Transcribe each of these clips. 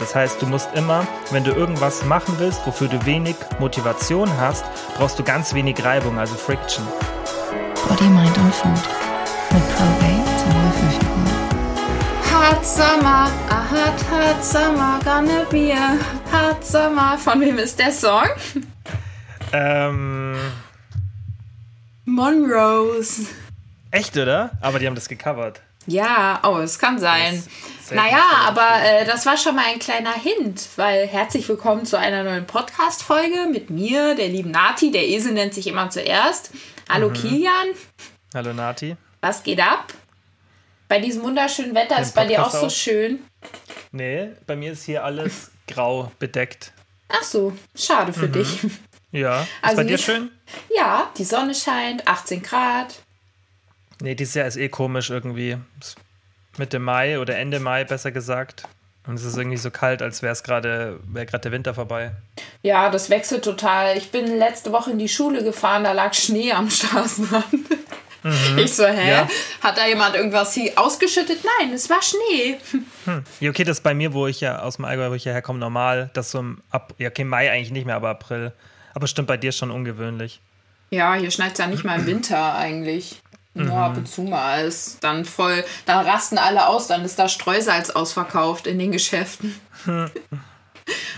Das heißt, du musst immer, wenn du irgendwas machen willst, wofür du wenig Motivation hast, brauchst du ganz wenig Reibung, also Friction. Body, Mind und Food mit Probate zum Wohlfühlfigur. Hot Summer, a hot, hot summer, gonna be a hot summer. Von wem ist der Song? Ähm, Monrose. echt, oder? Aber die haben das gecovert. Ja, oh, es kann sein. Naja, aber äh, das war schon mal ein kleiner Hint, weil herzlich willkommen zu einer neuen Podcast-Folge mit mir, der lieben Nati. Der Esel nennt sich immer zuerst. Hallo Kilian, Hallo Nati. was geht ab? Bei diesem wunderschönen Wetter Den ist bei dir auch Podcast so auch. schön. Nee, bei mir ist hier alles grau bedeckt. Ach so, schade für dich. Ja, ist Also bei dir schön? Ja, die Sonne scheint, 18 Grad. Nee, dieses Jahr ist eh komisch irgendwie. Mitte Mai oder Ende Mai besser gesagt. Und es ist irgendwie so kalt, als wäre es gerade wär gerade der Winter vorbei. Ja, das wechselt total. Ich bin letzte Woche in die Schule gefahren, da lag Schnee am Straßenrand. Ich so, hä? Ja. Hat da jemand irgendwas hier ausgeschüttet? Nein, es war Schnee. Ja, okay, das ist bei mir, wo ich ja aus dem Allgäu, wo ich ja herkomme, normal. Das so im Ab ja, okay, Mai eigentlich nicht mehr, aber April. Aber stimmt bei dir schon ungewöhnlich. Ja, hier schneit es ja nicht mal im Winter eigentlich. Nur ab und zu mal ist dann voll, dann rasten alle aus, dann ist da Streusalz ausverkauft in den Geschäften.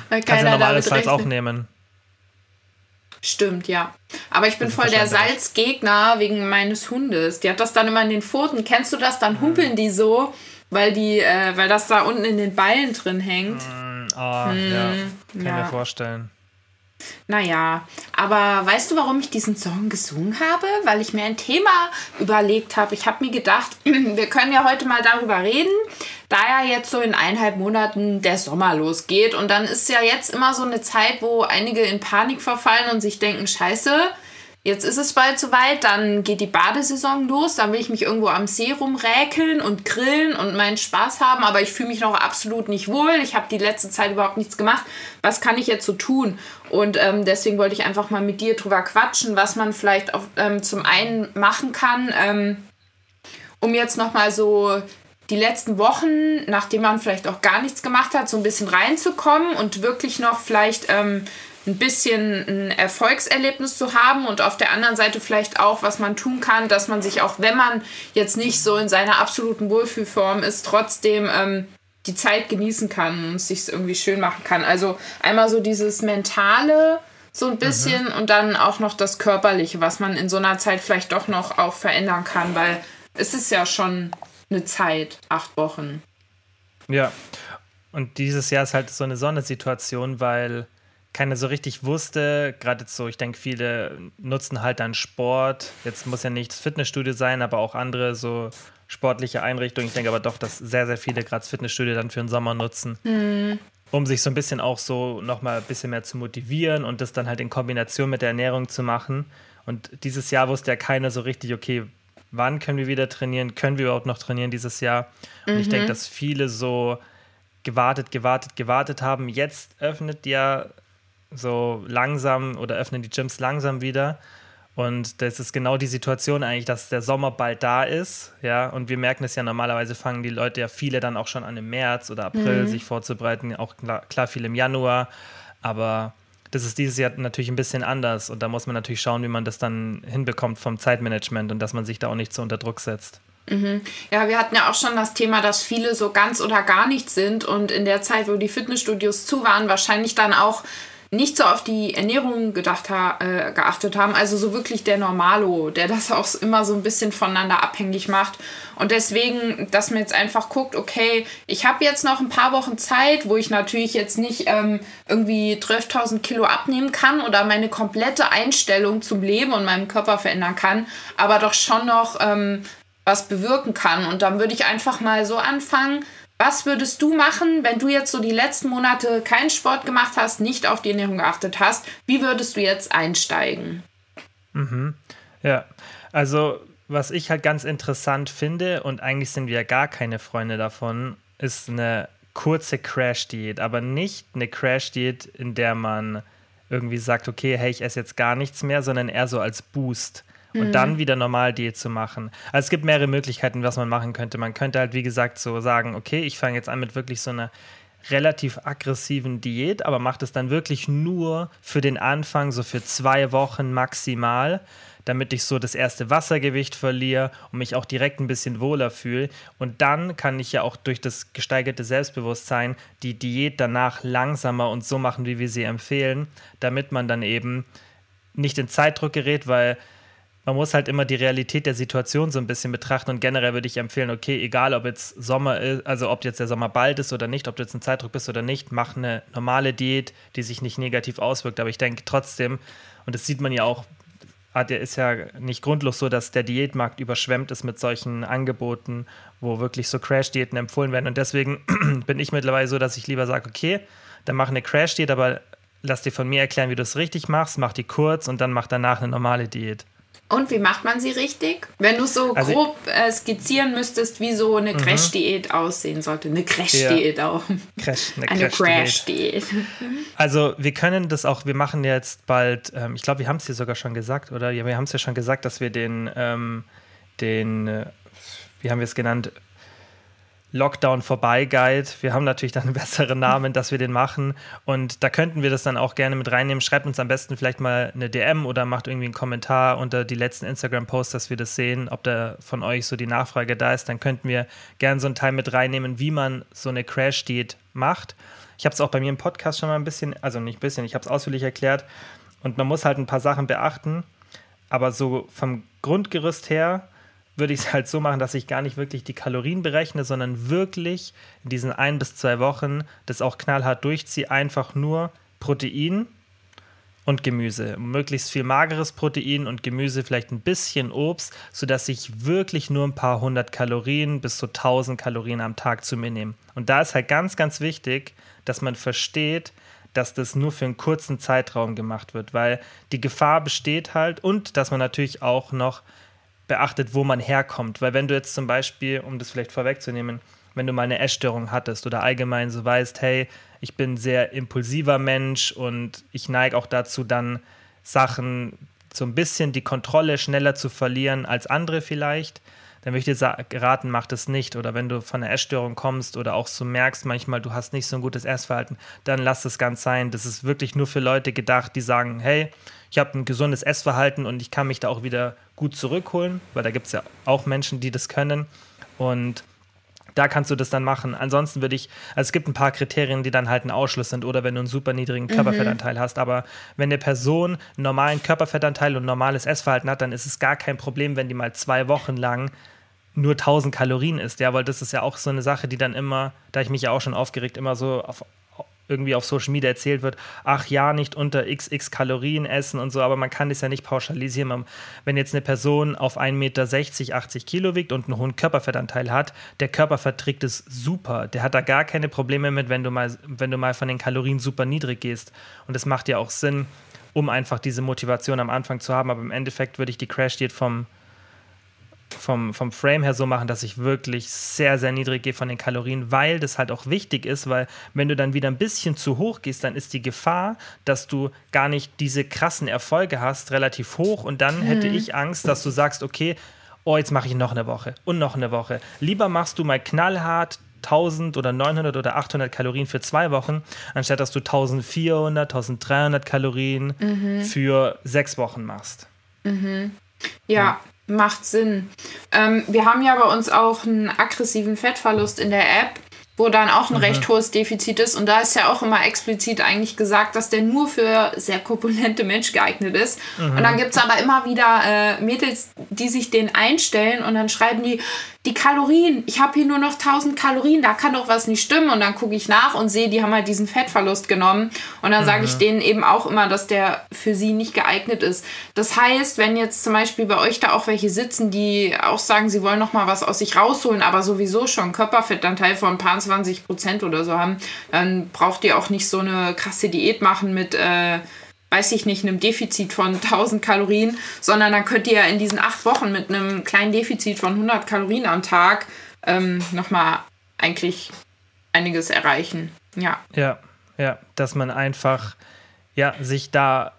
Weil Kannst du normales Salz auch nehmen. Stimmt, ja. Aber ich bin Das voll der. Salzgegner wegen meines Hundes. Die hat das dann immer in den Pfoten. Kennst du das? Dann humpeln die so, weil die, äh, weil das da unten in den Ballen drin hängt. Ah, ja. Kann ja. mir vorstellen. Naja, aber weißt du, warum ich diesen Song gesungen habe? Weil ich mir ein Thema überlegt habe. Ich habe mir gedacht, wir können ja heute mal darüber reden, da ja jetzt so in eineinhalb Monaten der Sommer losgeht. Und dann ist ja jetzt immer so eine Zeit, wo einige in Panik verfallen und sich denken, scheiße, jetzt ist es bald soweit, dann geht die Badesaison los, dann will ich mich irgendwo am See rumräkeln und grillen und meinen Spaß haben, aber ich fühle mich noch absolut nicht wohl. Ich habe die letzte Zeit überhaupt nichts gemacht. Was kann ich jetzt so tun? Und ähm, deswegen wollte ich einfach mal mit dir drüber quatschen, was man vielleicht auf, ähm, zum einen machen kann, ähm, um jetzt nochmal so die letzten Wochen, nachdem man vielleicht auch gar nichts gemacht hat, so ein bisschen reinzukommen und wirklich noch vielleicht ähm, ein bisschen ein Erfolgserlebnis zu haben und auf der anderen Seite vielleicht auch, was man tun kann, dass man sich auch, wenn man jetzt nicht so in seiner absoluten Wohlfühlform ist, trotzdem ähm, die Zeit genießen kann und es sich irgendwie schön machen kann. Also einmal so dieses mentale so ein bisschen und dann auch noch das körperliche, was man in so einer Zeit vielleicht doch noch auch verändern kann, weil es ist ja schon eine Zeit, acht Wochen. Ja. Und dieses Jahr ist halt so eine Sondersituation, weil keiner so richtig wusste, gerade jetzt so, ich denke, viele nutzen halt dann Sport. Jetzt muss ja nicht das Fitnessstudio sein, aber auch andere so sportliche Einrichtungen. Ich denke aber doch, dass sehr, sehr viele gerade das Fitnessstudio dann für den Sommer nutzen. Um sich so ein bisschen auch so nochmal ein bisschen mehr zu motivieren und das dann halt in Kombination mit der Ernährung zu machen. Und dieses Jahr wusste ja keiner so richtig, okay, wann können wir wieder trainieren? Können wir überhaupt noch trainieren dieses Jahr? Und ich denke, dass viele so gewartet, gewartet, gewartet haben. Jetzt öffnet ja so langsam oder öffnen die Gyms langsam wieder. Und das ist genau die Situation eigentlich, dass der Sommer bald da ist, ja. Und wir merken es ja normalerweise fangen die Leute ja viele dann auch schon an im März oder April sich vorzubereiten, auch klar, klar viel im Januar. Aber das ist dieses Jahr natürlich ein bisschen anders und da muss man natürlich schauen, wie man das dann hinbekommt vom Zeitmanagement und dass man sich da auch nicht so unter Druck setzt. Ja, wir hatten ja auch schon das Thema, dass viele so ganz oder gar nicht sind und in der Zeit, wo die Fitnessstudios zu waren, wahrscheinlich dann auch nicht so auf die Ernährung gedacht ha äh, geachtet haben. Also so wirklich der Normalo, der das auch immer so ein bisschen voneinander abhängig macht. Und deswegen, dass man jetzt einfach guckt, okay, ich habe jetzt noch ein paar Wochen Zeit, wo ich natürlich jetzt nicht ähm, irgendwie 12.000 Kilo abnehmen kann oder meine komplette Einstellung zum Leben und meinem Körper verändern kann, aber doch schon noch ähm, was bewirken kann. Und dann würde ich einfach mal so anfangen. Was würdest du machen, wenn du jetzt so die letzten Monate keinen Sport gemacht hast, nicht auf die Ernährung geachtet hast? Wie würdest du jetzt einsteigen? Ja, also was ich halt ganz interessant finde, und eigentlich sind wir ja gar keine Freunde davon, ist eine kurze Crash-Diät, aber nicht eine Crash-Diät, in der man irgendwie sagt, okay, hey, ich esse jetzt gar nichts mehr, sondern eher so als Boost. Und dann wieder normal Diät zu machen. Also es gibt mehrere Möglichkeiten, was man machen könnte. Man könnte halt, wie gesagt, so sagen, okay, ich fange jetzt an mit wirklich so einer relativ aggressiven Diät, aber mache das dann wirklich nur für den Anfang, so für zwei Wochen maximal, damit ich so das erste Wassergewicht verliere und mich auch direkt ein bisschen wohler fühle. Und dann kann ich ja auch durch das gesteigerte Selbstbewusstsein die Diät danach langsamer und so machen, wie wir sie empfehlen, damit man dann eben nicht in Zeitdruck gerät, weil man muss halt immer die Realität der Situation so ein bisschen betrachten und generell würde ich empfehlen, okay, egal ob jetzt Sommer ist, also ob jetzt der Sommer bald ist oder nicht, ob du jetzt in Zeitdruck bist oder nicht, mach eine normale Diät, die sich nicht negativ auswirkt. Aber ich denke trotzdem, und das sieht man ja auch, der ist ja nicht grundlos so, dass der Diätmarkt überschwemmt ist mit solchen Angeboten, wo wirklich so Crash-Diäten empfohlen werden. Und deswegen bin ich mittlerweile so, dass ich lieber sage, okay, dann mach eine Crash-Diät, aber lass dir von mir erklären, wie du es richtig machst, mach die kurz und dann mach danach eine normale Diät. Und wie macht man sie richtig? Wenn du so also, grob äh, skizzieren müsstest, wie so eine mhm. Crash-Diät aussehen sollte. Eine Crash-Diät ja. auch. Crash, eine, eine Crash-Diät. also wir können das auch, wir machen jetzt bald, ähm, ich glaube, wir haben es hier sogar schon gesagt, oder? Ja, wir haben es ja schon gesagt, dass wir den, ähm, den, äh, wie haben wir es genannt, Lockdown vorbei Guide. Wir haben natürlich dann einen besseren Namen, dass wir den machen. Und da könnten wir das dann auch gerne mit reinnehmen. Schreibt uns am besten vielleicht mal eine DM oder macht irgendwie einen Kommentar unter die letzten Instagram-Posts, dass wir das sehen, ob da von euch so die Nachfrage da ist. Dann könnten wir gerne so einen Teil mit reinnehmen, wie man so eine Crash-Diät macht. Ich habe es auch bei mir im Podcast schon mal ein bisschen, also nicht ein bisschen, ich habe es ausführlich erklärt. Und man muss halt ein paar Sachen beachten. Aber so vom Grundgerüst her würde ich es halt so machen, dass ich gar nicht wirklich die Kalorien berechne, sondern wirklich in diesen ein bis zwei Wochen das auch knallhart durchziehe, einfach nur Protein und Gemüse. Möglichst viel mageres Protein und Gemüse, vielleicht ein bisschen Obst, sodass ich wirklich nur ein paar hundert Kalorien bis zu 1000 Kalorien am Tag zu mir nehme. Und da ist halt ganz, ganz wichtig, dass man versteht, dass das nur für einen kurzen Zeitraum gemacht wird, weil die Gefahr besteht halt und dass man natürlich auch noch beachtet, wo man herkommt. Weil wenn du jetzt zum Beispiel, um das vielleicht vorwegzunehmen, wenn du mal eine Essstörung hattest oder allgemein so weißt, hey, ich bin ein sehr impulsiver Mensch und ich neige auch dazu, dann Sachen so ein bisschen die Kontrolle schneller zu verlieren als andere vielleicht, dann möchte ich dir raten, mach das nicht. Oder wenn du von einer Essstörung kommst oder auch so merkst, manchmal du hast nicht so ein gutes Essverhalten, dann lass das ganz sein. Das ist wirklich nur für Leute gedacht, die sagen, hey, ich habe ein gesundes Essverhalten und ich kann mich da auch wieder gut zurückholen, weil da gibt es ja auch Menschen, die das können. Und da kannst du das dann machen. Ansonsten würde ich, also es gibt ein paar Kriterien, die dann halt ein Ausschluss sind oder wenn du einen super niedrigen mhm. Körperfettanteil mhm. hast. Aber wenn eine Person einen normalen Körperfettanteil und normales Essverhalten hat, dann ist es gar kein Problem, wenn die mal zwei Wochen lang nur 1000 Kalorien isst. Ja, weil das ist ja auch so eine Sache, die dann immer, da ich mich ja auch schon aufgeregt, immer so auf, irgendwie auf Social Media erzählt wird, ach ja, nicht unter xx Kalorien essen und so, aber man kann das ja nicht pauschalisieren. Wenn jetzt eine Person auf 1,60 Meter 80 Kilo wiegt und einen hohen Körperfettanteil hat, der Körper verträgt es super. Der hat da gar keine Probleme mit, wenn du mal, wenn du mal von den Kalorien super niedrig gehst. Und das macht ja auch Sinn, um einfach diese Motivation am Anfang zu haben. Aber im Endeffekt würde ich die Crash-Diät vom vom, vom Frame her so machen, dass ich wirklich sehr, sehr niedrig gehe von den Kalorien, weil das halt auch wichtig ist, weil wenn du dann wieder ein bisschen zu hoch gehst, dann ist die Gefahr, dass du gar nicht diese krassen Erfolge hast, relativ hoch und dann mhm. hätte ich Angst, dass du sagst, okay, oh, jetzt mache ich noch eine Woche und noch eine Woche. Lieber machst du mal knallhart 1000 oder 900 oder 800 Kalorien für zwei Wochen, anstatt dass du 1400, 1300 Kalorien mhm. für sechs Wochen machst. Mhm. Ja, Macht Sinn. Ähm, wir haben ja bei uns auch einen aggressiven Fettverlust in der App, wo dann auch ein mhm. recht hohes Defizit ist. Und da ist ja auch immer explizit eigentlich gesagt, dass der nur für sehr korpulente Menschen geeignet ist. Mhm. Und dann gibt es aber immer wieder äh, Mädels, die sich den einstellen und dann schreiben die, die Kalorien, ich habe hier nur noch 1000 Kalorien, da kann doch was nicht stimmen. Und dann gucke ich nach und sehe, die haben halt diesen Fettverlust genommen. Und dann mhm. sage ich denen eben auch immer, dass der für sie nicht geeignet ist. Das heißt, wenn jetzt zum Beispiel bei euch da auch welche sitzen, die auch sagen, sie wollen noch mal was aus sich rausholen, aber sowieso schon Körperfettanteil von ein paar 20 Prozent oder so haben, dann braucht ihr auch nicht so eine krasse Diät machen mit... Äh, weiß ich nicht, einem Defizit von 1000 Kalorien, sondern dann könnt ihr ja in diesen acht Wochen mit einem kleinen Defizit von 100 Kalorien am Tag ähm, nochmal eigentlich einiges erreichen. Ja. Ja, ja, dass man einfach, ja, sich da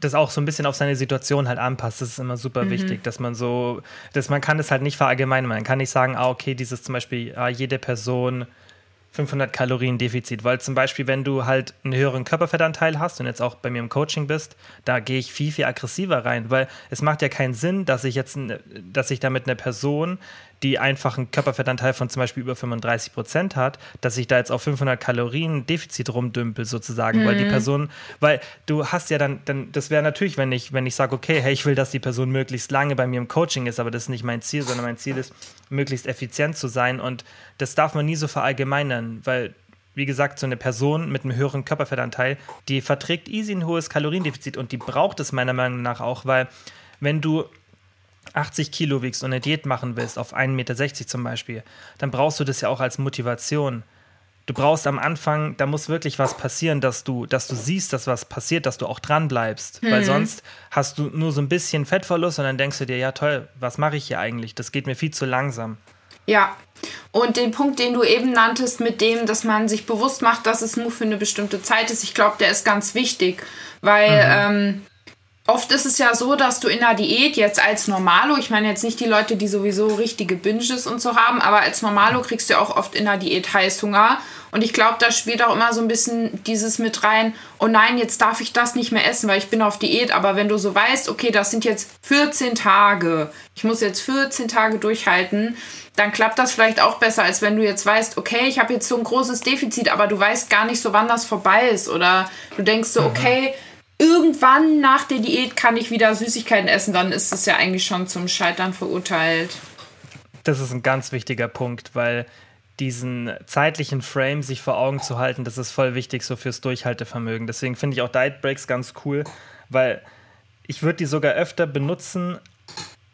das auch so ein bisschen auf seine Situation halt anpasst. Das ist immer super mhm. wichtig, dass man so, dass man kann das halt nicht verallgemeinern. Man kann nicht sagen, ah, okay, dieses zum Beispiel, ah, jede Person 500 Kalorien Defizit, weil zum Beispiel, wenn du halt einen höheren Körperfettanteil hast und jetzt auch bei mir im Coaching bist, da gehe ich viel, viel aggressiver rein, weil es macht ja keinen Sinn, dass ich jetzt, dass ich damit eine Person, die einfach einen Körperfettanteil von zum Beispiel über 35 Prozent hat, dass ich da jetzt auf 500 Kalorien Defizit rumdümpel sozusagen, mhm. weil die mhm. Person, weil du hast ja dann, dann das wäre natürlich, wenn ich, wenn ich sage, okay, hey, ich will, dass die Person möglichst lange bei mir im Coaching ist, aber das ist nicht mein Ziel, sondern mein Ziel ist, möglichst effizient zu sein und das darf man nie so verallgemeinern, weil wie gesagt, so eine Person mit einem höheren Körperfettanteil, die verträgt easy ein hohes Kaloriendefizit und die braucht es meiner Meinung nach auch, weil wenn du 80 Kilo wiegst und eine Diät machen willst, auf 1,60 Meter zum Beispiel, dann brauchst du das ja auch als Motivation. Du brauchst am Anfang, da muss wirklich was passieren, dass du, dass du siehst, dass was passiert, dass du auch dran bleibst. Mhm. Weil sonst hast du nur so ein bisschen Fettverlust und dann denkst du dir, ja toll, was mache ich hier eigentlich? Das geht mir viel zu langsam. Ja, und den Punkt, den du eben nanntest, mit dem, dass man sich bewusst macht, dass es nur für eine bestimmte Zeit ist, ich glaube, der ist ganz wichtig, weil mhm. ähm, Oft ist es ja so, dass du in der Diät jetzt als Normalo, ich meine jetzt nicht die Leute, die sowieso richtige Binges und so haben, aber als Normalo kriegst du auch oft in der Diät Heißhunger. Und ich glaube, da spielt auch immer so ein bisschen dieses mit rein, oh nein, jetzt darf ich das nicht mehr essen, weil ich bin auf Diät. Aber wenn du so weißt, okay, das sind jetzt 14 Tage, ich muss jetzt 14 Tage durchhalten, dann klappt das vielleicht auch besser, als wenn du jetzt weißt, okay, ich habe jetzt so ein großes Defizit, aber du weißt gar nicht so, wann das vorbei ist. Oder du denkst so, mhm. okay, irgendwann nach der Diät kann ich wieder Süßigkeiten essen, dann ist es ja eigentlich schon zum Scheitern verurteilt. Das ist ein ganz wichtiger Punkt, weil diesen zeitlichen Frame sich vor Augen zu halten, das ist voll wichtig so fürs Durchhaltevermögen. Deswegen finde ich auch Diet Breaks ganz cool, weil ich würde die sogar öfter benutzen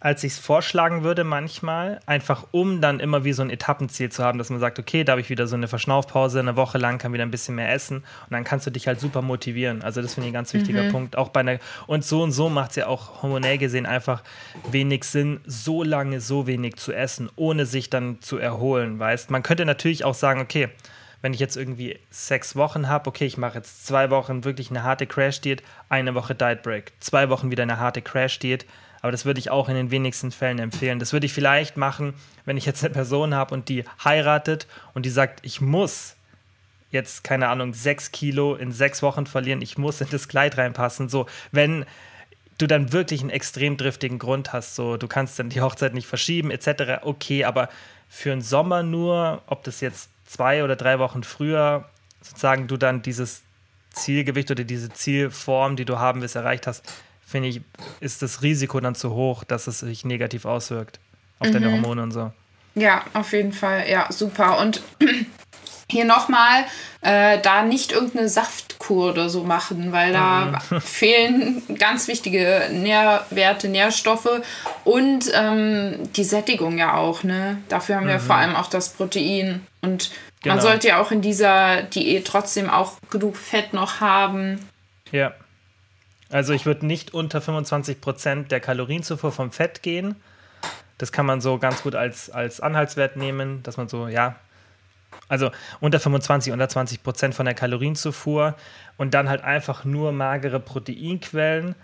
als ich es vorschlagen würde manchmal, einfach um dann immer wie so ein Etappenziel zu haben, dass man sagt, okay, da habe ich wieder so eine Verschnaufpause, eine Woche lang kann wieder ein bisschen mehr essen und dann kannst du dich halt super motivieren. Also das finde ich ein ganz wichtiger mhm. Punkt. Auch bei einer und so und so macht es ja auch hormonell gesehen einfach wenig Sinn, so lange so wenig zu essen, ohne sich dann zu erholen, weißt? Man könnte natürlich auch sagen, okay, wenn ich jetzt irgendwie sechs Wochen habe, okay, ich mache jetzt zwei Wochen wirklich eine harte Crash-Diät, eine Woche Diet Break, zwei Wochen wieder eine harte Crash-Diät, aber das würde ich auch in den wenigsten Fällen empfehlen. Das würde ich vielleicht machen, wenn ich jetzt eine Person habe und die heiratet und die sagt, ich muss jetzt, keine Ahnung, sechs Kilo in sechs Wochen verlieren, ich muss in das Kleid reinpassen. So, wenn du dann wirklich einen extrem driftigen Grund hast, so du kannst dann die Hochzeit nicht verschieben, etc., okay, aber für einen Sommer nur, ob das jetzt zwei oder drei Wochen früher sozusagen du dann dieses Zielgewicht oder diese Zielform, die du haben willst, erreicht hast, finde ich, ist das Risiko dann zu hoch, dass es sich negativ auswirkt auf mhm. deine Hormone und so. Ja, auf jeden Fall. Ja, super. Und hier nochmal, äh, da nicht irgendeine Saftkur oder so machen, weil da mhm. fehlen ganz wichtige Nährwerte, Nährstoffe und ähm, die Sättigung ja auch. Ne? Dafür haben mhm. wir vor allem auch das Protein. Und genau. man sollte ja auch in dieser Diät trotzdem auch genug Fett noch haben. Ja. Also ich würde nicht unter 25 Prozent der Kalorienzufuhr vom Fett gehen. Das kann man so ganz gut als, als Anhaltswert nehmen, dass man so, ja, also unter 25, unter 20 Prozent von der Kalorienzufuhr und dann halt einfach nur magere Proteinquellen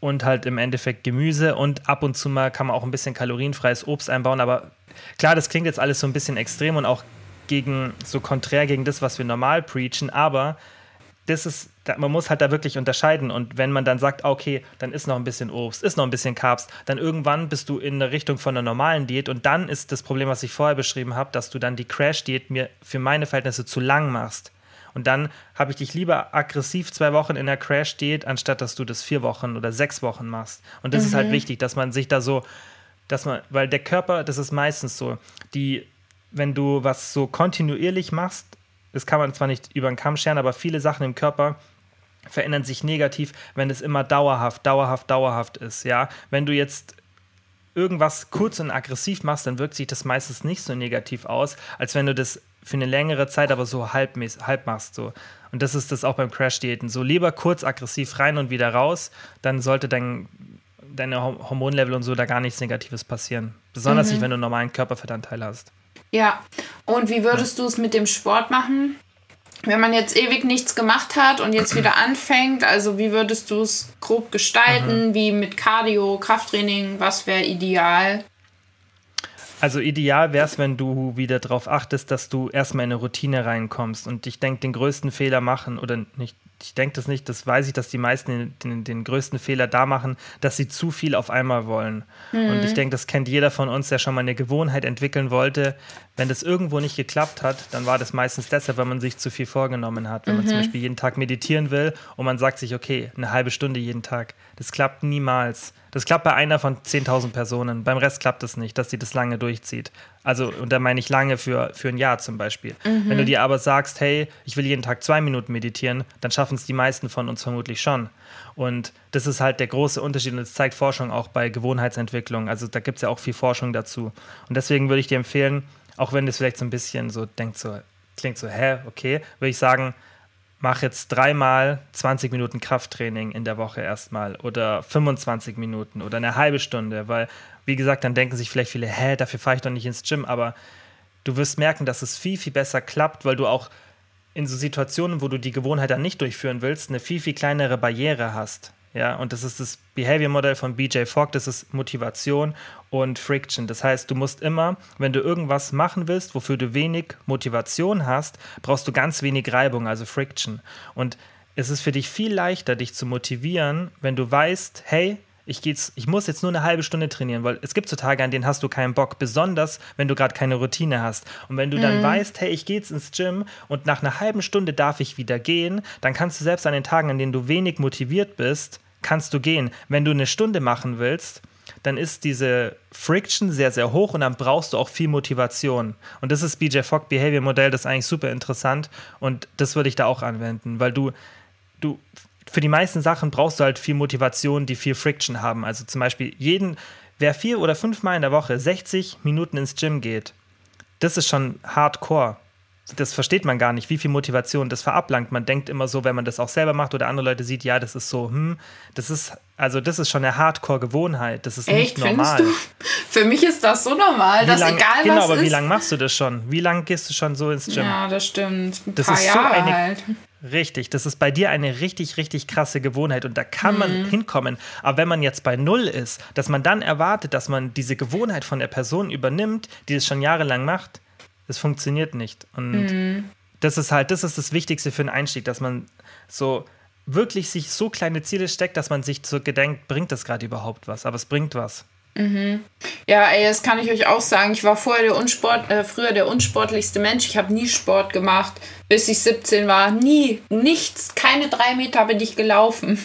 und halt im Endeffekt Gemüse und ab und zu mal kann man auch ein bisschen kalorienfreies Obst einbauen. Aber klar, das klingt jetzt alles so ein bisschen extrem und auch gegen so konträr gegen das, was wir normal preachen, aber das ist, man muss halt da wirklich unterscheiden. Und wenn man dann sagt, okay, dann ist noch ein bisschen Obst, ist noch ein bisschen Carbs, dann irgendwann bist du in der Richtung von einer normalen Diät. Und dann ist das Problem, was ich vorher beschrieben habe, dass du dann die Crash-Diät mir für meine Verhältnisse zu lang machst. Und dann habe ich dich lieber aggressiv zwei Wochen in der Crash-Diät, anstatt dass du das vier Wochen oder sechs Wochen machst. Und das mhm. ist halt mhm. wichtig, dass man sich da so, dass man, weil der Körper, das ist meistens so, die, wenn du was so kontinuierlich machst, das kann man zwar nicht über den Kamm scheren, aber viele Sachen im Körper verändern sich negativ, wenn es immer dauerhaft, dauerhaft, dauerhaft ist. Ja, wenn du jetzt irgendwas kurz und aggressiv machst, dann wirkt sich das meistens nicht so negativ aus, als wenn du das für eine längere Zeit aber so halb, halb machst. So. Und das ist das auch beim Crash-Diäten. So lieber kurz aggressiv rein und wieder raus, dann sollte dein, deine Hormonlevel und so da gar nichts Negatives passieren. Besonders mhm. nicht, wenn du einen normalen Körperfettanteil hast. Ja, und wie würdest du es mit dem Sport machen? Wenn man jetzt ewig nichts gemacht hat und jetzt wieder anfängt, also wie würdest du es grob gestalten? Mhm. Wie mit Cardio, Krafttraining? Was wäre ideal? Also ideal wäre es, wenn du wieder darauf achtest, dass du erstmal in eine Routine reinkommst. Und ich denke, den größten Fehler machen, oder nicht, ich denke das nicht, das weiß ich, dass die meisten den, den, den größten Fehler da machen, dass sie zu viel auf einmal wollen. Mhm. Und ich denke, das kennt jeder von uns, der schon mal eine Gewohnheit entwickeln wollte. Wenn das irgendwo nicht geklappt hat, dann war das meistens deshalb, weil man sich zu viel vorgenommen hat. Wenn mhm. man zum mhm. Beispiel jeden Tag meditieren will und man sagt sich, okay, eine halbe Stunde jeden Tag. Das klappt niemals. Das klappt bei einer von 10.000 Personen. Beim Rest klappt es nicht, dass sie das lange durchzieht. Also, und da meine ich lange für, für ein Jahr zum Beispiel. Mhm. Wenn du dir aber sagst, hey, ich will jeden Tag zwei Minuten meditieren, dann schaffen es die meisten von uns vermutlich schon. Und das ist halt der große Unterschied und das zeigt Forschung auch bei Gewohnheitsentwicklung. Also da gibt es ja auch viel Forschung dazu. Und deswegen würde ich dir empfehlen, auch wenn das vielleicht so ein bisschen so denkt, so klingt so, hä, okay, würde ich sagen, mach jetzt dreimal 20 Minuten Krafttraining in der Woche erstmal oder 25 Minuten oder eine halbe Stunde, weil wie gesagt, dann denken sich vielleicht viele, hä, dafür fahre ich doch nicht ins Gym, aber du wirst merken, dass es viel, viel besser klappt, weil du auch in so Situationen, wo du die Gewohnheit dann nicht durchführen willst, eine viel, viel kleinere Barriere hast. Ja, und das ist das Behavior-Modell von BJ Fogg, das ist Motivation und Friction. Das heißt, du musst immer, wenn du irgendwas machen willst, wofür du wenig Motivation hast, brauchst du ganz wenig Reibung, also Friction. Und es ist für dich viel leichter, dich zu motivieren, wenn du weißt, hey, ich, geht's, ich muss jetzt nur eine halbe Stunde trainieren, weil es gibt so Tage, an denen hast du keinen Bock, besonders wenn du gerade keine Routine hast. Und wenn du dann mhm. weißt, hey, ich gehe jetzt ins Gym und nach einer halben Stunde darf ich wieder gehen, dann kannst du selbst an den Tagen, an denen du wenig motiviert bist, kannst du gehen. Wenn du eine Stunde machen willst, dann ist diese Friction sehr, sehr hoch und dann brauchst du auch viel Motivation. Und das ist BJ Fogg Behavior Modell, das ist eigentlich super interessant und das würde ich da auch anwenden, weil du, du für die meisten Sachen brauchst du halt viel Motivation, die viel Friction haben. Also zum Beispiel jeden, wer vier oder fünf Mal in der Woche 60 Minuten ins Gym geht, das ist schon hardcore. Das versteht man gar nicht, wie viel Motivation das verablangt. Man denkt immer so, wenn man das auch selber macht oder andere Leute sieht, ja, das ist so, hm, das ist, also das ist schon eine Hardcore-Gewohnheit. Das ist Echt, nicht normal. Du? Für mich ist das so normal, wie dass lang, egal genau, was aber ist. wie lange machst du das schon? Wie lange gehst du schon so ins Gym? Ja, das stimmt. Ein das ist Jahre so eine, halt. Richtig, das ist bei dir eine richtig, richtig krasse Gewohnheit und da kann mhm. man hinkommen. Aber wenn man jetzt bei Null ist, dass man dann erwartet, dass man diese Gewohnheit von der Person übernimmt, die es schon jahrelang macht, das funktioniert nicht. Und mhm. das ist halt, das ist das Wichtigste für einen Einstieg, dass man so wirklich sich so kleine Ziele steckt, dass man sich so gedenkt, bringt das gerade überhaupt was? Aber es bringt was. Mhm. Ja, ey, das kann ich euch auch sagen. Ich war vorher der Unsport, äh, früher der unsportlichste Mensch. Ich habe nie Sport gemacht, bis ich 17 war. Nie, nichts, keine drei Meter bin ich gelaufen.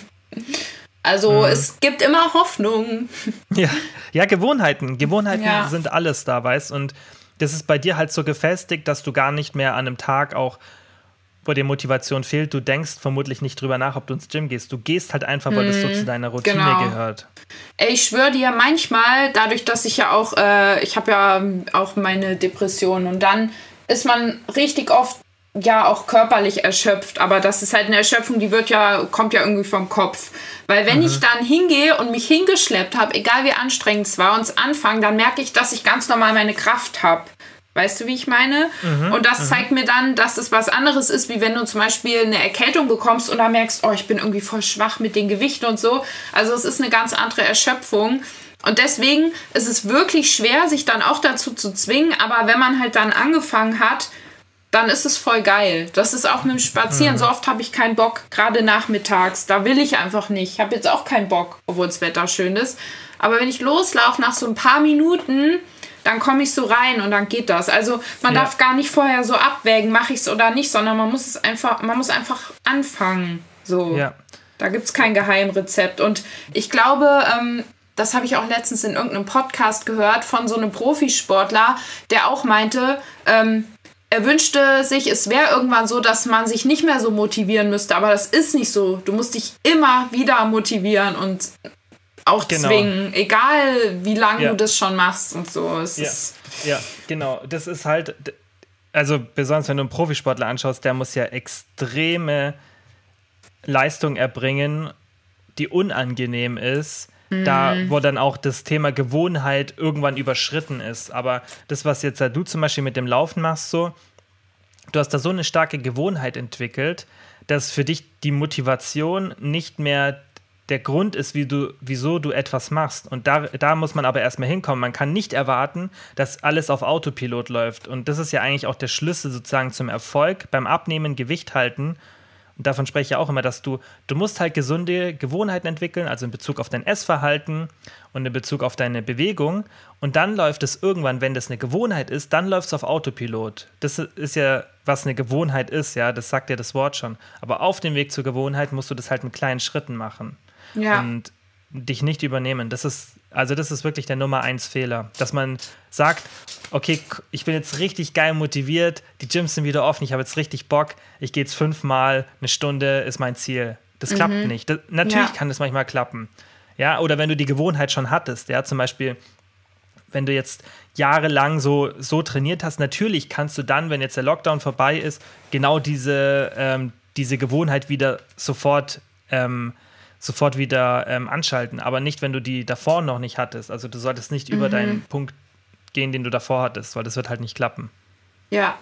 Also mhm. es gibt immer Hoffnung. Ja, ja Gewohnheiten. Gewohnheiten ja. sind alles da, weißt Und das ist bei dir halt so gefestigt, dass du gar nicht mehr an einem Tag auch wo dir Motivation fehlt, du denkst vermutlich nicht drüber nach, ob du ins Gym gehst. Du gehst halt einfach, weil mhm, das so mhm. zu deiner Routine genau. gehört. Ey, ich schwöre dir, manchmal, dadurch, dass ich ja auch, äh, ich habe ja auch meine Depression und dann ist man richtig oft ja auch körperlich erschöpft, aber das ist halt eine Erschöpfung, die wird ja, kommt ja irgendwie vom Kopf. Weil wenn mhm. ich dann hingehe und mich hingeschleppt habe, egal wie anstrengend es war, und es anfange, dann merke ich, dass ich ganz normal meine Kraft habe. Weißt du, wie ich meine? Mhm, und das mhm. zeigt mir dann, dass es was anderes ist, wie wenn du zum Beispiel eine Erkältung bekommst und da merkst, oh, ich bin irgendwie voll schwach mit den Gewichten und so. Also es ist eine ganz andere Erschöpfung. Und deswegen ist es wirklich schwer, sich dann auch dazu zu zwingen. Aber wenn man halt dann angefangen hat, dann ist es voll geil. Das ist auch mit dem Spazieren. Mhm. So oft habe ich keinen Bock, gerade nachmittags. Da will ich einfach nicht. Ich habe jetzt auch keinen Bock, obwohl das Wetter schön ist. Aber wenn ich loslaufe nach so ein paar Minuten, dann komme ich so rein und dann geht das. Also man ja. darf gar nicht vorher so abwägen, mache ich es oder nicht, sondern man muss es einfach, man muss einfach anfangen. So. Ja. Da gibt es kein Geheimrezept. Und ich glaube, ähm, das habe ich auch letztens in irgendeinem Podcast gehört von so einem Profisportler, der auch meinte, ähm, er wünschte sich, es wäre irgendwann so, dass man sich nicht mehr so motivieren müsste, aber das ist nicht so. Du musst dich immer wieder motivieren und auch genau. zwingen, egal wie lange ja. du das schon machst und so. Es ja. ja, genau. Das ist halt, also besonders wenn du einen Profisportler anschaust, der muss ja extreme Leistung erbringen, die unangenehm ist. Mhm. Da, wo dann auch das Thema Gewohnheit irgendwann überschritten ist. Aber das, was jetzt du zum Beispiel mit dem Laufen machst, so, du hast da so eine starke Gewohnheit entwickelt, dass für dich die Motivation nicht mehr der Grund ist, wie du, wieso du etwas machst. Und da, da muss man aber erstmal hinkommen. Man kann nicht erwarten, dass alles auf Autopilot läuft. Und das ist ja eigentlich auch der Schlüssel sozusagen zum Erfolg beim Abnehmen, Gewicht halten. Und davon spreche ich ja auch immer, dass du, du musst halt gesunde Gewohnheiten entwickeln, also in Bezug auf dein Essverhalten und in Bezug auf deine Bewegung. Und dann läuft es irgendwann, wenn das eine Gewohnheit ist, dann läuft es auf Autopilot. Das ist ja, was eine Gewohnheit ist, ja, das sagt ja das Wort schon. Aber auf dem Weg zur Gewohnheit musst du das halt mit kleinen Schritten machen. Ja. Und dich nicht übernehmen. Das ist, also das ist wirklich der Nummer eins Fehler. Dass man sagt, okay, ich bin jetzt richtig geil motiviert, die Gyms sind wieder offen, ich habe jetzt richtig Bock, ich gehe jetzt fünfmal, eine Stunde ist mein Ziel. Das mhm. klappt nicht. Das, natürlich ja. kann das manchmal klappen. Ja, oder wenn du die Gewohnheit schon hattest, ja, zum Beispiel, wenn du jetzt jahrelang so, so trainiert hast, natürlich kannst du dann, wenn jetzt der Lockdown vorbei ist, genau diese, ähm, diese Gewohnheit wieder sofort ähm, sofort wieder ähm, anschalten, aber nicht, wenn du die davor noch nicht hattest. Also du solltest nicht mhm. über deinen Punkt gehen, den du davor hattest, weil das wird halt nicht klappen. Ja,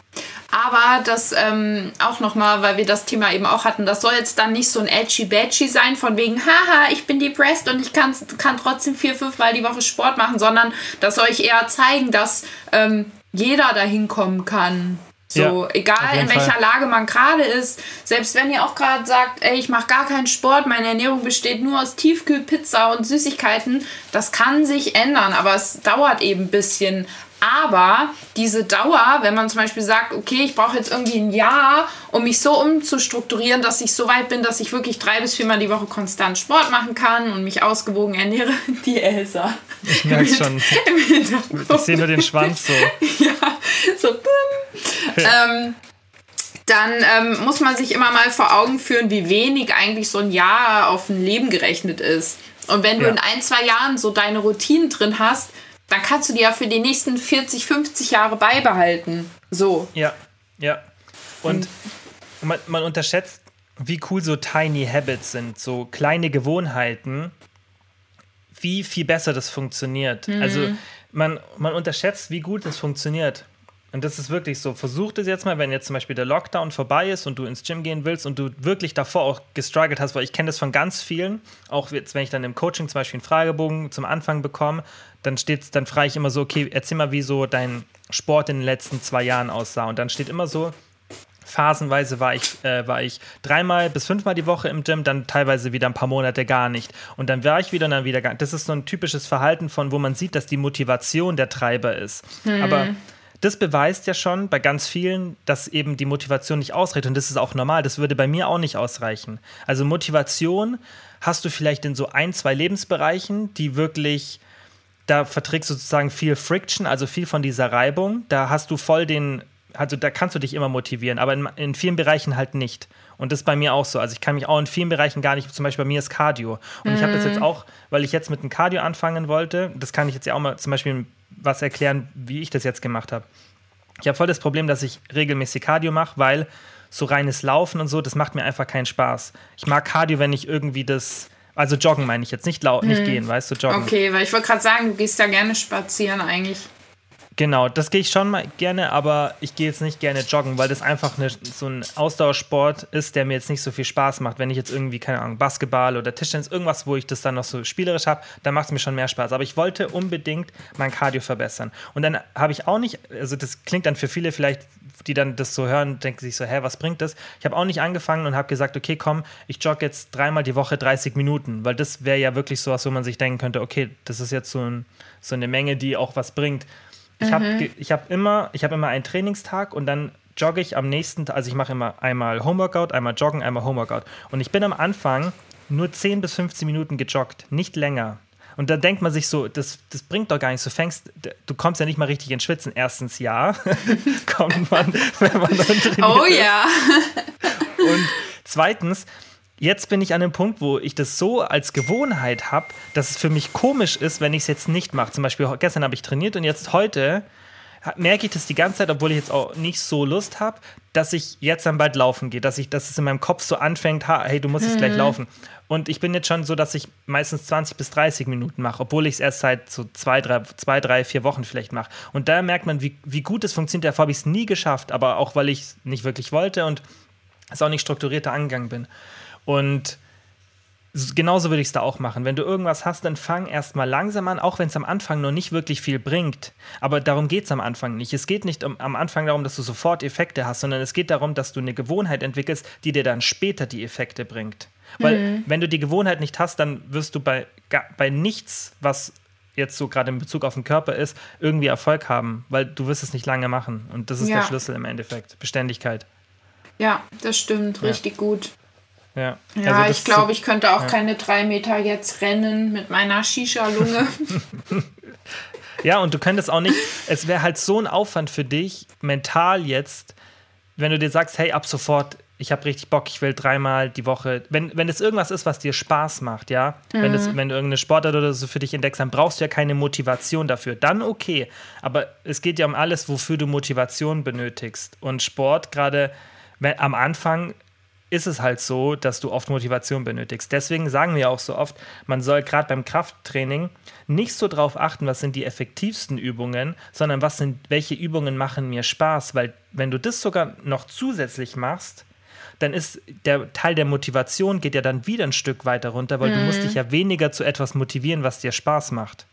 aber das ähm, auch nochmal, weil wir das Thema eben auch hatten, das soll jetzt dann nicht so ein edgy badgy sein, von wegen, haha, ich bin depressed und ich kann, kann trotzdem vier, fünf Mal die Woche Sport machen, sondern das soll ich eher zeigen, dass ähm, jeder dahin kommen kann. So, ja, egal in welcher Fall. Lage man gerade ist, selbst wenn ihr auch gerade sagt, ey, ich mache gar keinen Sport, meine Ernährung besteht nur aus Tiefkühlpizza und Süßigkeiten, das kann sich ändern, aber es dauert eben ein bisschen. Aber diese Dauer, wenn man zum Beispiel sagt, okay, ich brauche jetzt irgendwie ein Jahr, um mich so umzustrukturieren, dass ich so weit bin, dass ich wirklich drei bis viermal die Woche konstant Sport machen kann und mich ausgewogen ernähre, die Elsa. Ich merke schon. Ich sehe nur den Schwanz so. ja, so. ähm, dann ähm, muss man sich immer mal vor Augen führen, wie wenig eigentlich so ein Jahr auf ein Leben gerechnet ist. Und wenn du ja. in ein, zwei Jahren so deine Routinen drin hast, dann kannst du die ja für die nächsten 40, 50 Jahre beibehalten. So. Ja, ja. Und man, man unterschätzt, wie cool so Tiny Habits sind, so kleine Gewohnheiten, wie viel besser das funktioniert. Mhm. Also man, man unterschätzt, wie gut das funktioniert. Und das ist wirklich so. Versuch das jetzt mal, wenn jetzt zum Beispiel der Lockdown vorbei ist und du ins Gym gehen willst und du wirklich davor auch gestruggelt hast, weil ich kenne das von ganz vielen, auch jetzt, wenn ich dann im Coaching zum Beispiel einen Fragebogen zum Anfang bekomme, dann steht, dann frage ich immer so, okay, erzähl mal, wie so dein Sport in den letzten zwei Jahren aussah. Und dann steht immer so, phasenweise war ich, äh, war ich dreimal bis fünfmal die Woche im Gym, dann teilweise wieder ein paar Monate gar nicht. Und dann war ich wieder und dann wieder gar nicht. Das ist so ein typisches Verhalten von, wo man sieht, dass die Motivation der Treiber ist. Hm. Aber das beweist ja schon bei ganz vielen, dass eben die Motivation nicht ausreicht. Und das ist auch normal. Das würde bei mir auch nicht ausreichen. Also Motivation hast du vielleicht in so ein, zwei Lebensbereichen, die wirklich, da verträgst du sozusagen viel Friction, also viel von dieser Reibung. Da hast du voll den, also da kannst du dich immer motivieren, aber in, in vielen Bereichen halt nicht. Und das ist bei mir auch so. Also ich kann mich auch in vielen Bereichen gar nicht, zum Beispiel bei mir ist Cardio. Und mhm. ich habe das jetzt auch, weil ich jetzt mit dem Cardio anfangen wollte, das kann ich jetzt ja auch mal zum Beispiel was erklären, wie ich das jetzt gemacht habe. Ich habe voll das Problem, dass ich regelmäßig Cardio mache, weil so reines Laufen und so, das macht mir einfach keinen Spaß. Ich mag Cardio, wenn ich irgendwie das, also joggen meine ich jetzt, nicht, lau hm. nicht gehen, weißt du, joggen. Okay, weil ich wollte gerade sagen, du gehst ja gerne spazieren eigentlich. Genau, das gehe ich schon mal gerne, aber ich gehe jetzt nicht gerne joggen, weil das einfach eine, so ein Ausdauersport ist, der mir jetzt nicht so viel Spaß macht. Wenn ich jetzt irgendwie, keine Ahnung, Basketball oder Tischtennis, irgendwas, wo ich das dann noch so spielerisch habe, dann macht es mir schon mehr Spaß. Aber ich wollte unbedingt mein Cardio verbessern. Und dann habe ich auch nicht, also das klingt dann für viele vielleicht, die dann das so hören, denken sich so, hä, was bringt das? Ich habe auch nicht angefangen und habe gesagt, okay, komm, ich jogge jetzt dreimal die Woche 30 Minuten, weil das wäre ja wirklich so was, wo man sich denken könnte, okay, das ist jetzt so, ein, so eine Menge, die auch was bringt. Ich mhm. habe ich hab immer, hab immer einen Trainingstag und dann jogge ich am nächsten Tag, also ich mache immer einmal Homeworkout, einmal Joggen, einmal Homeworkout. Und ich bin am Anfang nur 10 bis 15 Minuten gejoggt, nicht länger. Und da denkt man sich so, das, das bringt doch gar nichts. Du fängst, du kommst ja nicht mal richtig ins Schwitzen. Erstens ja, kommt man, wenn man dann trainiert Oh ja. Und zweitens, jetzt bin ich an dem Punkt, wo ich das so als Gewohnheit habe, dass es für mich komisch ist, wenn ich es jetzt nicht mache. Zum Beispiel gestern habe ich trainiert und jetzt heute merke ich das die ganze Zeit, obwohl ich jetzt auch nicht so Lust habe, dass ich jetzt dann bald laufen gehe, dass ich, dass es in meinem Kopf so anfängt, hey, du musst jetzt gleich mhm. laufen. Und ich bin jetzt schon so, dass ich meistens 20 bis 30 Minuten mache, obwohl ich es erst seit so zwei, drei, zwei, drei, vier Wochen vielleicht mache. Und da merkt man, wie, wie gut es funktioniert. Davor habe ich es nie geschafft, aber auch weil ich es nicht wirklich wollte und es auch nicht strukturierter angegangen bin. Und genauso würde ich es da auch machen. Wenn du irgendwas hast, dann fang erstmal langsam an, auch wenn es am Anfang noch nicht wirklich viel bringt. Aber darum geht es am Anfang nicht. Es geht nicht um, am Anfang darum, dass du sofort Effekte hast, sondern es geht darum, dass du eine Gewohnheit entwickelst, die dir dann später die Effekte bringt. Weil mhm. wenn du die Gewohnheit nicht hast, dann wirst du bei, bei nichts, was jetzt so gerade in Bezug auf den Körper ist, irgendwie Erfolg haben, weil du wirst es nicht lange machen. Und das ist ja. der Schlüssel im Endeffekt. Beständigkeit. Ja, das stimmt. Richtig ja. gut. Ja, ja also ich glaube, ich könnte auch ja. keine drei Meter jetzt rennen mit meiner Shisha-Lunge. ja, und du könntest auch nicht, es wäre halt so ein Aufwand für dich, mental jetzt, wenn du dir sagst, hey, ab sofort, ich habe richtig Bock, ich will dreimal die Woche, wenn, wenn es irgendwas ist, was dir Spaß macht, ja, mhm. wenn, das, wenn du irgendeine Sportart oder so für dich entdeckst, dann brauchst du ja keine Motivation dafür. Dann okay, aber es geht ja um alles, wofür du Motivation benötigst. Und Sport, gerade am Anfang, ist es halt so, dass du oft Motivation benötigst. Deswegen sagen wir auch so oft, man soll gerade beim Krafttraining nicht so darauf achten, was sind die effektivsten Übungen, sondern was sind, welche Übungen machen mir Spaß, weil wenn du das sogar noch zusätzlich machst, dann ist der Teil der Motivation geht ja dann wieder ein Stück weiter runter, weil mhm. du musst mhm. dich ja weniger zu etwas motivieren, was dir Spaß macht.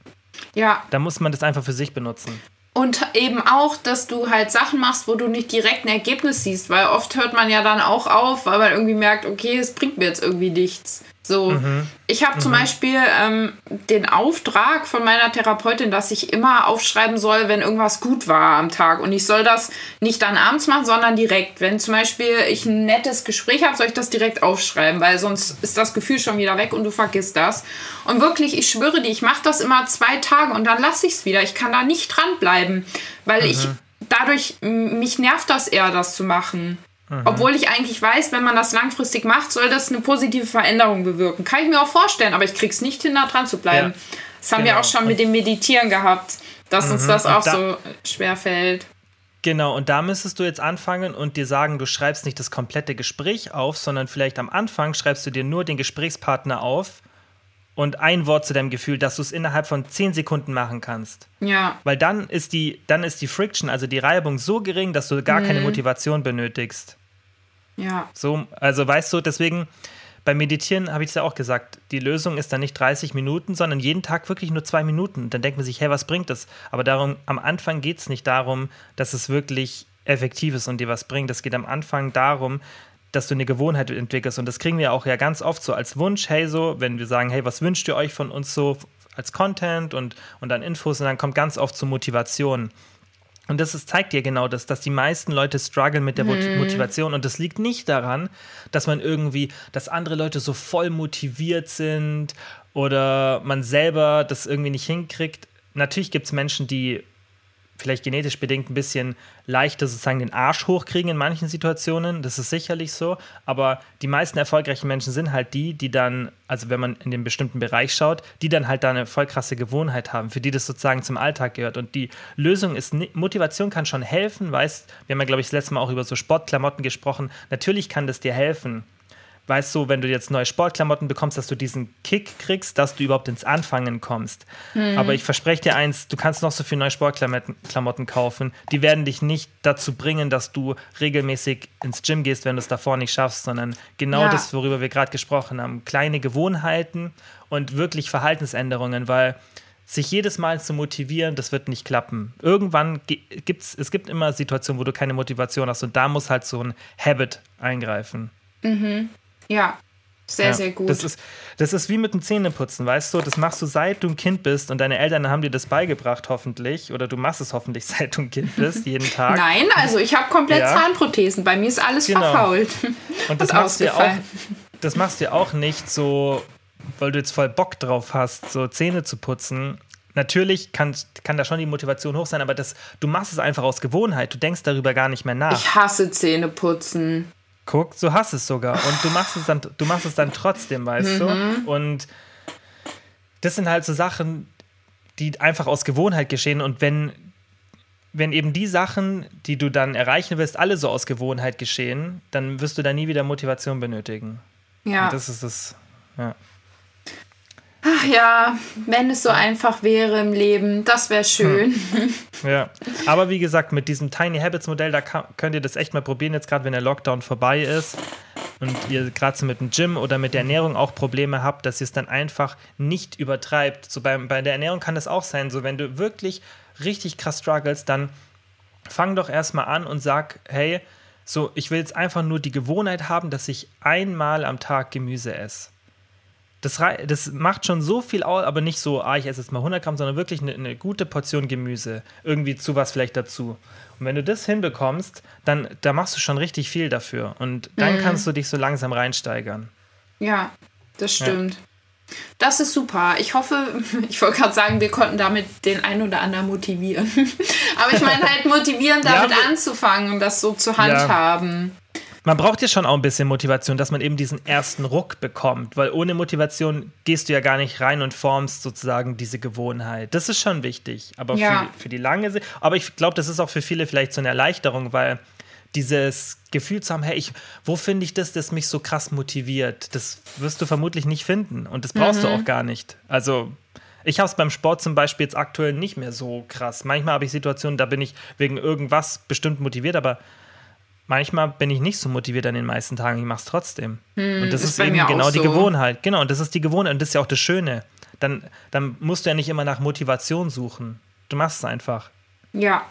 Ja. Da muss man das einfach für sich benutzen. Und eben auch, dass du halt Sachen machst, wo du nicht direkt ein Ergebnis siehst, weil oft hört man ja dann auch auf, weil man irgendwie merkt, okay, es bringt mir jetzt irgendwie nichts. So, mhm. ich habe mhm. zum Beispiel ähm, den Auftrag von meiner Therapeutin, dass ich immer aufschreiben soll, wenn irgendwas gut war am Tag. Und ich soll das nicht dann abends machen, sondern direkt. Wenn zum Beispiel ich ein nettes Gespräch habe, soll ich das direkt aufschreiben, weil sonst ist das Gefühl schon wieder weg und du vergisst das. Und wirklich, ich schwöre dir, ich mache das immer zwei Tage und dann lasse ich es wieder. Ich kann da nicht dranbleiben, weil mhm. ich dadurch, mich nervt das eher, das zu machen. Mhm. Obwohl ich eigentlich weiß, wenn man das langfristig macht, soll das eine positive Veränderung bewirken. Kann ich mir auch vorstellen, aber ich krieg's nicht hin, da dran zu bleiben. Ja. Das haben genau. wir auch schon mit dem Meditieren gehabt, dass mhm. uns das auch da so schwer fällt. Genau, und da müsstest du jetzt anfangen und dir sagen, du schreibst nicht das komplette Gespräch auf, sondern vielleicht am Anfang schreibst du dir nur den Gesprächspartner auf und ein Wort zu deinem Gefühl, dass du es innerhalb von zehn Sekunden machen kannst. Ja. Weil dann ist die, dann ist die Friction, also die Reibung so gering, dass du gar mhm. keine Motivation benötigst. Ja. So, also weißt du, deswegen beim Meditieren habe ich es ja auch gesagt, die Lösung ist dann nicht 30 Minuten, sondern jeden Tag wirklich nur zwei Minuten. Dann denkt man sich, hey, was bringt das? Aber darum, am Anfang geht es nicht darum, dass es wirklich effektiv ist und dir was bringt. Es geht am Anfang darum, dass du eine Gewohnheit entwickelst. Und das kriegen wir auch ja ganz oft so als Wunsch, hey, so, wenn wir sagen, hey, was wünscht ihr euch von uns so als Content und, und dann Infos und dann kommt ganz oft zur Motivation. Und das ist, zeigt dir genau das, dass die meisten Leute strugglen mit der mhm. Motivation. Und das liegt nicht daran, dass man irgendwie, dass andere Leute so voll motiviert sind oder man selber das irgendwie nicht hinkriegt. Natürlich gibt es Menschen, die vielleicht genetisch bedingt ein bisschen leichter sozusagen den Arsch hochkriegen in manchen Situationen. Das ist sicherlich so. Aber die meisten erfolgreichen Menschen sind halt die, die dann, also wenn man in den bestimmten Bereich schaut, die dann halt da eine voll krasse Gewohnheit haben, für die das sozusagen zum Alltag gehört. Und die Lösung ist, Motivation kann schon helfen, weißt, wir haben ja, glaube ich, das letzte Mal auch über so Sportklamotten gesprochen. Natürlich kann das dir helfen weißt du, wenn du jetzt neue Sportklamotten bekommst, dass du diesen Kick kriegst, dass du überhaupt ins Anfangen kommst. Mhm. Aber ich verspreche dir eins, du kannst noch so viele neue Sportklamotten kaufen. Die werden dich nicht dazu bringen, dass du regelmäßig ins Gym gehst, wenn du es davor nicht schaffst, sondern genau ja. das, worüber wir gerade gesprochen haben. Kleine Gewohnheiten und wirklich Verhaltensänderungen, weil sich jedes Mal zu motivieren, das wird nicht klappen. Irgendwann gibt es, es gibt immer Situationen, wo du keine Motivation hast und da muss halt so ein Habit eingreifen. Mhm. Ja, sehr, ja, sehr gut. Das ist, das ist wie mit dem Zähneputzen, weißt du? Das machst du seit du ein Kind bist und deine Eltern haben dir das beigebracht, hoffentlich. Oder du machst es hoffentlich seit du ein Kind bist, jeden Tag. Nein, also ich habe komplett ja. Zahnprothesen. Bei mir ist alles genau. verfault. Und das machst, du auch, das machst du auch nicht so, weil du jetzt voll Bock drauf hast, so Zähne zu putzen. Natürlich kann, kann da schon die Motivation hoch sein, aber das, du machst es einfach aus Gewohnheit. Du denkst darüber gar nicht mehr nach. Ich hasse Zähneputzen. Guck, so hast es sogar. Und du machst es dann, du machst es dann trotzdem, weißt mhm. du? Und das sind halt so Sachen, die einfach aus Gewohnheit geschehen. Und wenn, wenn eben die Sachen, die du dann erreichen willst, alle so aus Gewohnheit geschehen, dann wirst du da nie wieder Motivation benötigen. Ja. Und das ist es. Ja. Ach ja, wenn es so einfach wäre im Leben, das wäre schön. Hm. Ja, aber wie gesagt, mit diesem Tiny Habits Modell, da kann, könnt ihr das echt mal probieren, jetzt gerade wenn der Lockdown vorbei ist. und ihr gerade so mit dem Gym oder mit der Ernährung auch Probleme habt, dass ihr es dann einfach nicht übertreibt. So bei, bei der Ernährung kann das auch sein, so wenn du wirklich richtig krass struggles, dann fang doch erstmal an und sag, hey, so, ich will jetzt einfach nur die Gewohnheit haben, dass ich einmal am Tag Gemüse esse. Das, das macht schon so viel aus, aber nicht so, ah, ich esse jetzt mal 100 Gramm, sondern wirklich eine, eine gute Portion Gemüse. Irgendwie zu was vielleicht dazu. Und wenn du das hinbekommst, dann da machst du schon richtig viel dafür. Und dann mhm. kannst du dich so langsam reinsteigern. Ja, das stimmt. Ja. Das ist super. Ich hoffe, ich wollte gerade sagen, wir konnten damit den einen oder anderen motivieren. Aber ich meine halt motivieren, damit ja, anzufangen und das so zu handhaben. Ja. Man braucht ja schon auch ein bisschen Motivation, dass man eben diesen ersten Ruck bekommt, weil ohne Motivation gehst du ja gar nicht rein und formst sozusagen diese Gewohnheit. Das ist schon wichtig, aber ja. für, für die lange Sicht. Aber ich glaube, das ist auch für viele vielleicht so eine Erleichterung, weil dieses Gefühl zu haben, hey, ich, wo finde ich das, das mich so krass motiviert? Das wirst du vermutlich nicht finden und das brauchst mhm. du auch gar nicht. Also ich habe es beim Sport zum Beispiel jetzt aktuell nicht mehr so krass. Manchmal habe ich Situationen, da bin ich wegen irgendwas bestimmt motiviert, aber manchmal bin ich nicht so motiviert an den meisten Tagen. Ich mache es trotzdem. Hm, und das ist, ist eben genau die so. Gewohnheit. Genau, und das ist die Gewohnheit und das ist ja auch das Schöne. Dann, dann musst du ja nicht immer nach Motivation suchen. Du machst es einfach. Ja,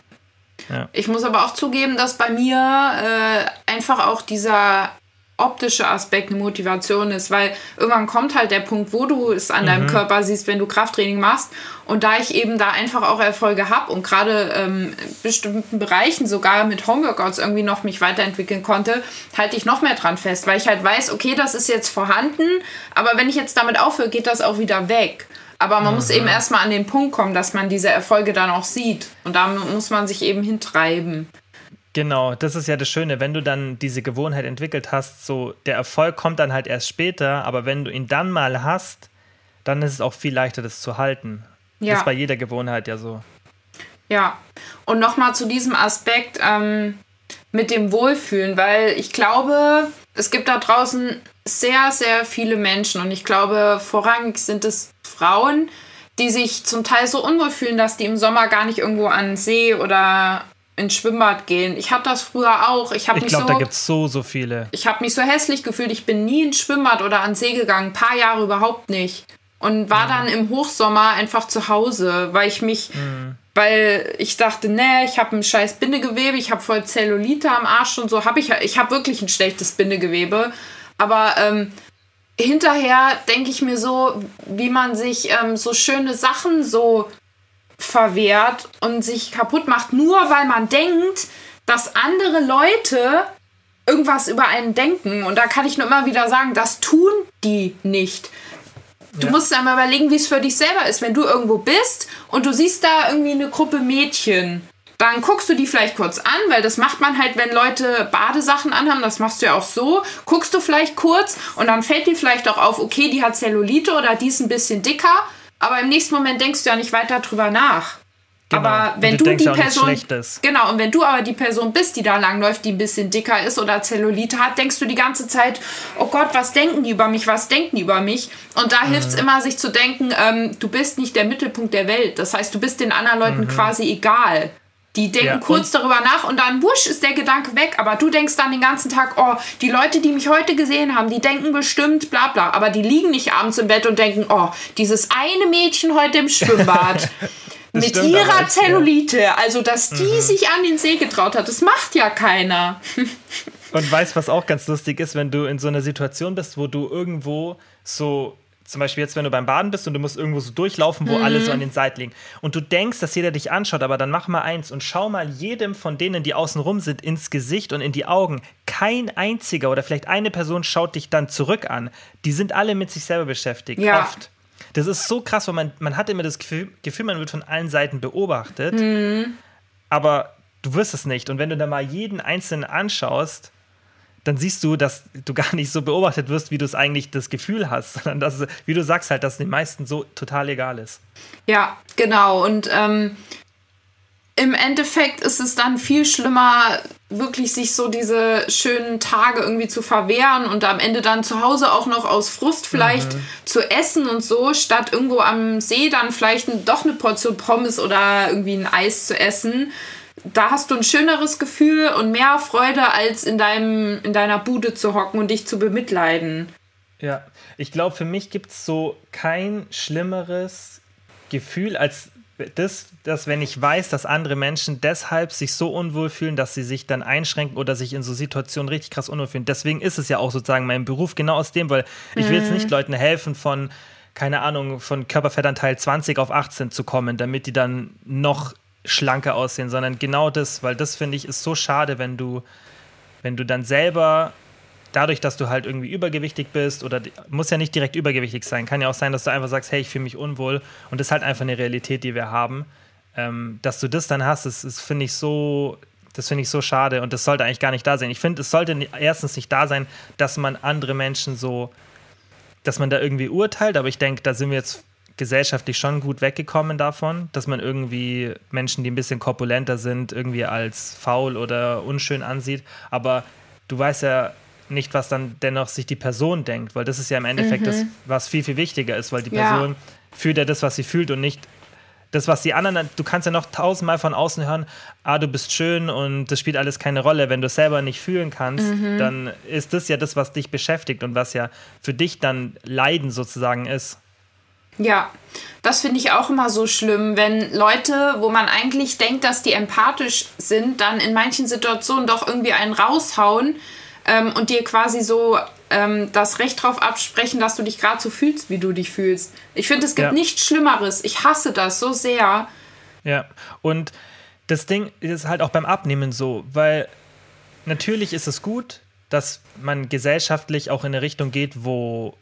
ja. Ich muss aber auch zugeben, dass bei mir äh, einfach auch dieser optische Aspekt eine Motivation ist, weil irgendwann kommt halt der Punkt, wo du es an mhm. deinem Körper siehst, wenn du Krafttraining machst. Und da ich eben da einfach auch Erfolge habe und gerade ähm, in bestimmten Bereichen sogar mit Homeworkouts irgendwie noch mich weiterentwickeln konnte, halte ich noch mehr dran fest, weil ich halt weiß, okay, das ist jetzt vorhanden, aber wenn ich jetzt damit aufhöre, geht das auch wieder weg. Aber man mhm. muss eben erstmal an den Punkt kommen, dass man diese Erfolge dann auch sieht. Und da muss man sich eben hintreiben. Genau, das ist ja das Schöne, wenn du dann diese Gewohnheit entwickelt hast, so der Erfolg kommt dann halt erst später, aber wenn du ihn dann mal hast, dann ist es auch viel leichter, das zu halten. Ja. Das ist bei jeder Gewohnheit ja so. Ja, und nochmal zu diesem Aspekt ähm, mit dem Wohlfühlen, weil ich glaube, es gibt da draußen sehr, sehr viele Menschen und ich glaube, vorrangig sind es Frauen, die sich zum Teil so unwohl fühlen, dass die im Sommer gar nicht irgendwo an den See oder ins Schwimmbad gehen. Ich hatte das früher auch. Ich, ich glaube, so, da gibt es so, so viele. Ich habe mich so hässlich gefühlt. Ich bin nie ins Schwimmbad oder an See gegangen. Ein paar Jahre überhaupt nicht. Und war ja. dann im Hochsommer einfach zu Hause, weil ich mich, mhm. weil ich dachte, nee, ich habe ein scheiß Bindegewebe, ich habe voll Zellulite am Arsch und so. Hab ich, ich habe wirklich ein schlechtes Bindegewebe. Aber ähm, hinterher denke ich mir so, wie man sich ähm, so schöne Sachen so verwehrt und sich kaputt macht, nur weil man denkt, dass andere Leute irgendwas über einen denken. Und da kann ich nur immer wieder sagen, das tun die nicht. Du ja. musst einmal überlegen, wie es für dich selber ist, wenn du irgendwo bist und du siehst da irgendwie eine Gruppe Mädchen dann guckst du die vielleicht kurz an, weil das macht man halt, wenn Leute Badesachen anhaben, das machst du ja auch so. Guckst du vielleicht kurz und dann fällt dir vielleicht auch auf, okay, die hat Zellulite oder die ist ein bisschen dicker, aber im nächsten Moment denkst du ja nicht weiter drüber nach. Genau. Aber wenn du, du die Person genau und wenn du aber die Person bist, die da langläuft, die ein bisschen dicker ist oder Zellulite hat, denkst du die ganze Zeit, oh Gott, was denken die über mich, was denken die über mich? Und da mhm. hilft es immer, sich zu denken, ähm, du bist nicht der Mittelpunkt der Welt. Das heißt, du bist den anderen Leuten mhm. quasi egal. Die denken ja, kurz darüber nach und dann wusch ist der Gedanke weg. Aber du denkst dann den ganzen Tag, oh, die Leute, die mich heute gesehen haben, die denken bestimmt bla bla. Aber die liegen nicht abends im Bett und denken, oh, dieses eine Mädchen heute im Schwimmbad. mit ihrer echt, Zellulite, ja. also dass die mhm. sich an den See getraut hat, das macht ja keiner. und weißt, was auch ganz lustig ist, wenn du in so einer Situation bist, wo du irgendwo so zum Beispiel jetzt, wenn du beim Baden bist und du musst irgendwo so durchlaufen, wo mhm. alle so an den Seiten liegen. Und du denkst, dass jeder dich anschaut, aber dann mach mal eins und schau mal jedem von denen, die außen rum sind, ins Gesicht und in die Augen. Kein einziger oder vielleicht eine Person schaut dich dann zurück an. Die sind alle mit sich selber beschäftigt. Ja. Oft. Das ist so krass, weil man, man hat immer das Gefühl, Gefühl, man wird von allen Seiten beobachtet. Mhm. Aber du wirst es nicht. Und wenn du da mal jeden Einzelnen anschaust, dann siehst du, dass du gar nicht so beobachtet wirst, wie du es eigentlich das Gefühl hast, sondern dass, wie du sagst, halt, dass es den meisten so total egal ist. Ja, genau. Und ähm, im Endeffekt ist es dann viel schlimmer, wirklich sich so diese schönen Tage irgendwie zu verwehren und am Ende dann zu Hause auch noch aus Frust vielleicht mhm. zu essen und so, statt irgendwo am See dann vielleicht doch eine Portion Pommes oder irgendwie ein Eis zu essen da hast du ein schöneres Gefühl und mehr Freude, als in, deinem, in deiner Bude zu hocken und dich zu bemitleiden. Ja, ich glaube, für mich gibt es so kein schlimmeres Gefühl als das, dass wenn ich weiß, dass andere Menschen deshalb sich so unwohl fühlen, dass sie sich dann einschränken oder sich in so Situationen richtig krass unwohl fühlen. Deswegen ist es ja auch sozusagen mein Beruf genau aus dem, weil ich will jetzt nicht Leuten helfen von, keine Ahnung, von Körperfettanteil 20 auf 18 zu kommen, damit die dann noch schlanker aussehen, sondern genau das, weil das finde ich ist so schade, wenn du, wenn du dann selber dadurch, dass du halt irgendwie übergewichtig bist oder muss ja nicht direkt übergewichtig sein, kann ja auch sein, dass du einfach sagst, hey, ich fühle mich unwohl und das ist halt einfach eine Realität, die wir haben. Ähm, dass du das dann hast, das, das finde ich so, das finde ich so schade und das sollte eigentlich gar nicht da sein. Ich finde, es sollte erstens nicht da sein, dass man andere Menschen so, dass man da irgendwie urteilt, aber ich denke, da sind wir jetzt gesellschaftlich schon gut weggekommen davon, dass man irgendwie Menschen, die ein bisschen korpulenter sind, irgendwie als faul oder unschön ansieht. Aber du weißt ja nicht, was dann dennoch sich die Person denkt, weil das ist ja im Endeffekt mhm. das, was viel, viel wichtiger ist, weil die Person ja. fühlt ja das, was sie fühlt und nicht das, was die anderen, du kannst ja noch tausendmal von außen hören, ah, du bist schön und das spielt alles keine Rolle. Wenn du es selber nicht fühlen kannst, mhm. dann ist das ja das, was dich beschäftigt und was ja für dich dann Leiden sozusagen ist. Ja, das finde ich auch immer so schlimm, wenn Leute, wo man eigentlich denkt, dass die empathisch sind, dann in manchen Situationen doch irgendwie einen raushauen ähm, und dir quasi so ähm, das Recht darauf absprechen, dass du dich gerade so fühlst, wie du dich fühlst. Ich finde, es gibt ja. nichts Schlimmeres. Ich hasse das so sehr. Ja, und das Ding ist halt auch beim Abnehmen so, weil natürlich ist es gut, dass man gesellschaftlich auch in eine Richtung geht, wo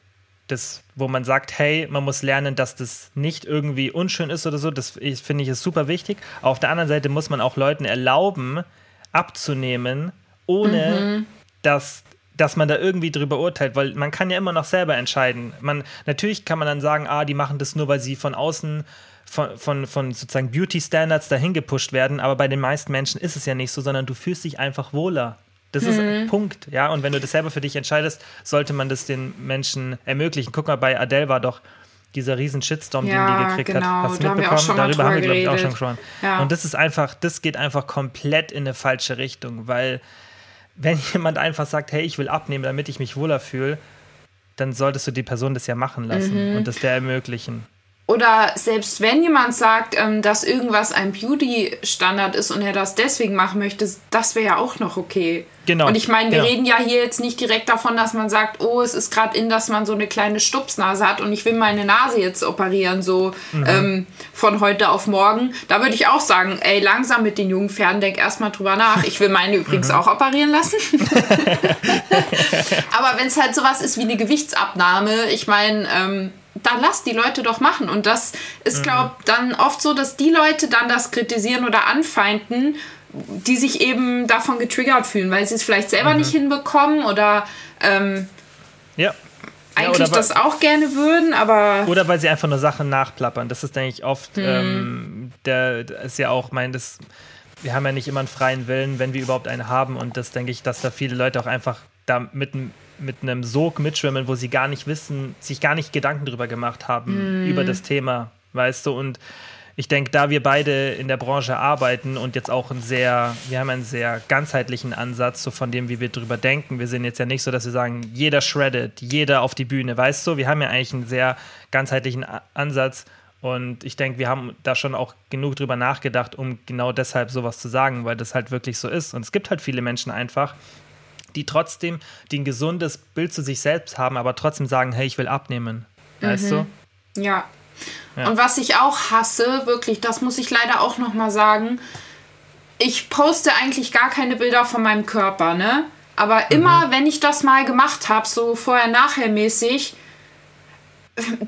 das, wo man sagt, hey, man muss lernen, dass das nicht irgendwie unschön ist oder so. Das finde ich ist super wichtig. Auf der anderen Seite muss man auch Leuten erlauben, abzunehmen, ohne mhm dass, dass man da irgendwie drüber urteilt, weil man kann ja immer noch selber entscheiden. Man, natürlich kann man dann sagen, ah, die machen das nur, weil sie von außen von, von, von sozusagen Beauty-Standards dahin gepusht werden, aber bei den meisten Menschen ist es ja nicht so, sondern du fühlst dich einfach wohler. Das mhm. ist ein Punkt, ja. Und wenn du das selber für dich entscheidest, sollte man das den Menschen ermöglichen. Guck mal, bei Adele war doch dieser riesen Shitstorm, ja, den die gekriegt genau. hat. Hast du da mitbekommen? Haben Darüber haben wir, glaube ich, auch schon gesprochen. Ja. Und das ist einfach, das geht einfach komplett in eine falsche Richtung, weil wenn jemand einfach sagt, hey, ich will abnehmen, damit ich mich wohler fühle, dann solltest du die Person das ja machen lassen mhm. und das der ermöglichen oder selbst wenn jemand sagt, ähm, dass irgendwas ein Beauty-Standard ist und er das deswegen machen möchte, das wäre ja auch noch okay. Genau. Und ich meine, wir genau. reden ja hier jetzt nicht direkt davon, dass man sagt, oh, es ist gerade in, dass man so eine kleine Stupsnase hat und ich will meine Nase jetzt operieren, so mhm. ähm, von heute auf morgen. Da würde ich auch sagen, ey, langsam mit den jungen Pferden, denk erstmal drüber nach. Ich will meine übrigens mhm. auch operieren lassen. Aber wenn es halt sowas ist wie eine Gewichtsabnahme, ich meine, ähm, dann lass die Leute doch machen. Und das ist, mhm. glaube ich, dann oft so, dass die Leute dann das kritisieren oder anfeinden, die sich eben davon getriggert fühlen, weil sie es vielleicht selber mhm. nicht hinbekommen oder ähm, ja. eigentlich ja, das auch gerne würden, aber. Oder weil sie einfach nur Sachen nachplappern. Das ist, denke ich, oft, mhm. ähm, der ist ja auch, mein, das, wir haben ja nicht immer einen freien Willen, wenn wir überhaupt einen haben. Und das denke ich, dass da viele Leute auch einfach da mit mit einem Sog mitschwimmen, wo sie gar nicht wissen, sich gar nicht Gedanken drüber gemacht haben, mm. über das Thema, weißt du? Und ich denke, da wir beide in der Branche arbeiten und jetzt auch einen sehr, wir haben einen sehr ganzheitlichen Ansatz, so von dem, wie wir drüber denken. Wir sind jetzt ja nicht so, dass wir sagen, jeder shreddet, jeder auf die Bühne, weißt du? Wir haben ja eigentlich einen sehr ganzheitlichen Ansatz und ich denke, wir haben da schon auch genug drüber nachgedacht, um genau deshalb sowas zu sagen, weil das halt wirklich so ist. Und es gibt halt viele Menschen einfach, die trotzdem die ein gesundes Bild zu sich selbst haben, aber trotzdem sagen, hey, ich will abnehmen. Weißt mhm. du? Ja. ja. Und was ich auch hasse, wirklich, das muss ich leider auch nochmal sagen, ich poste eigentlich gar keine Bilder von meinem Körper, ne? Aber mhm. immer, wenn ich das mal gemacht habe, so vorher-nachher mäßig,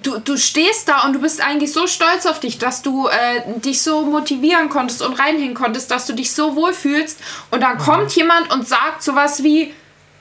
du, du stehst da und du bist eigentlich so stolz auf dich, dass du äh, dich so motivieren konntest und reinhängen konntest, dass du dich so wohlfühlst. Und dann mhm. kommt jemand und sagt sowas wie,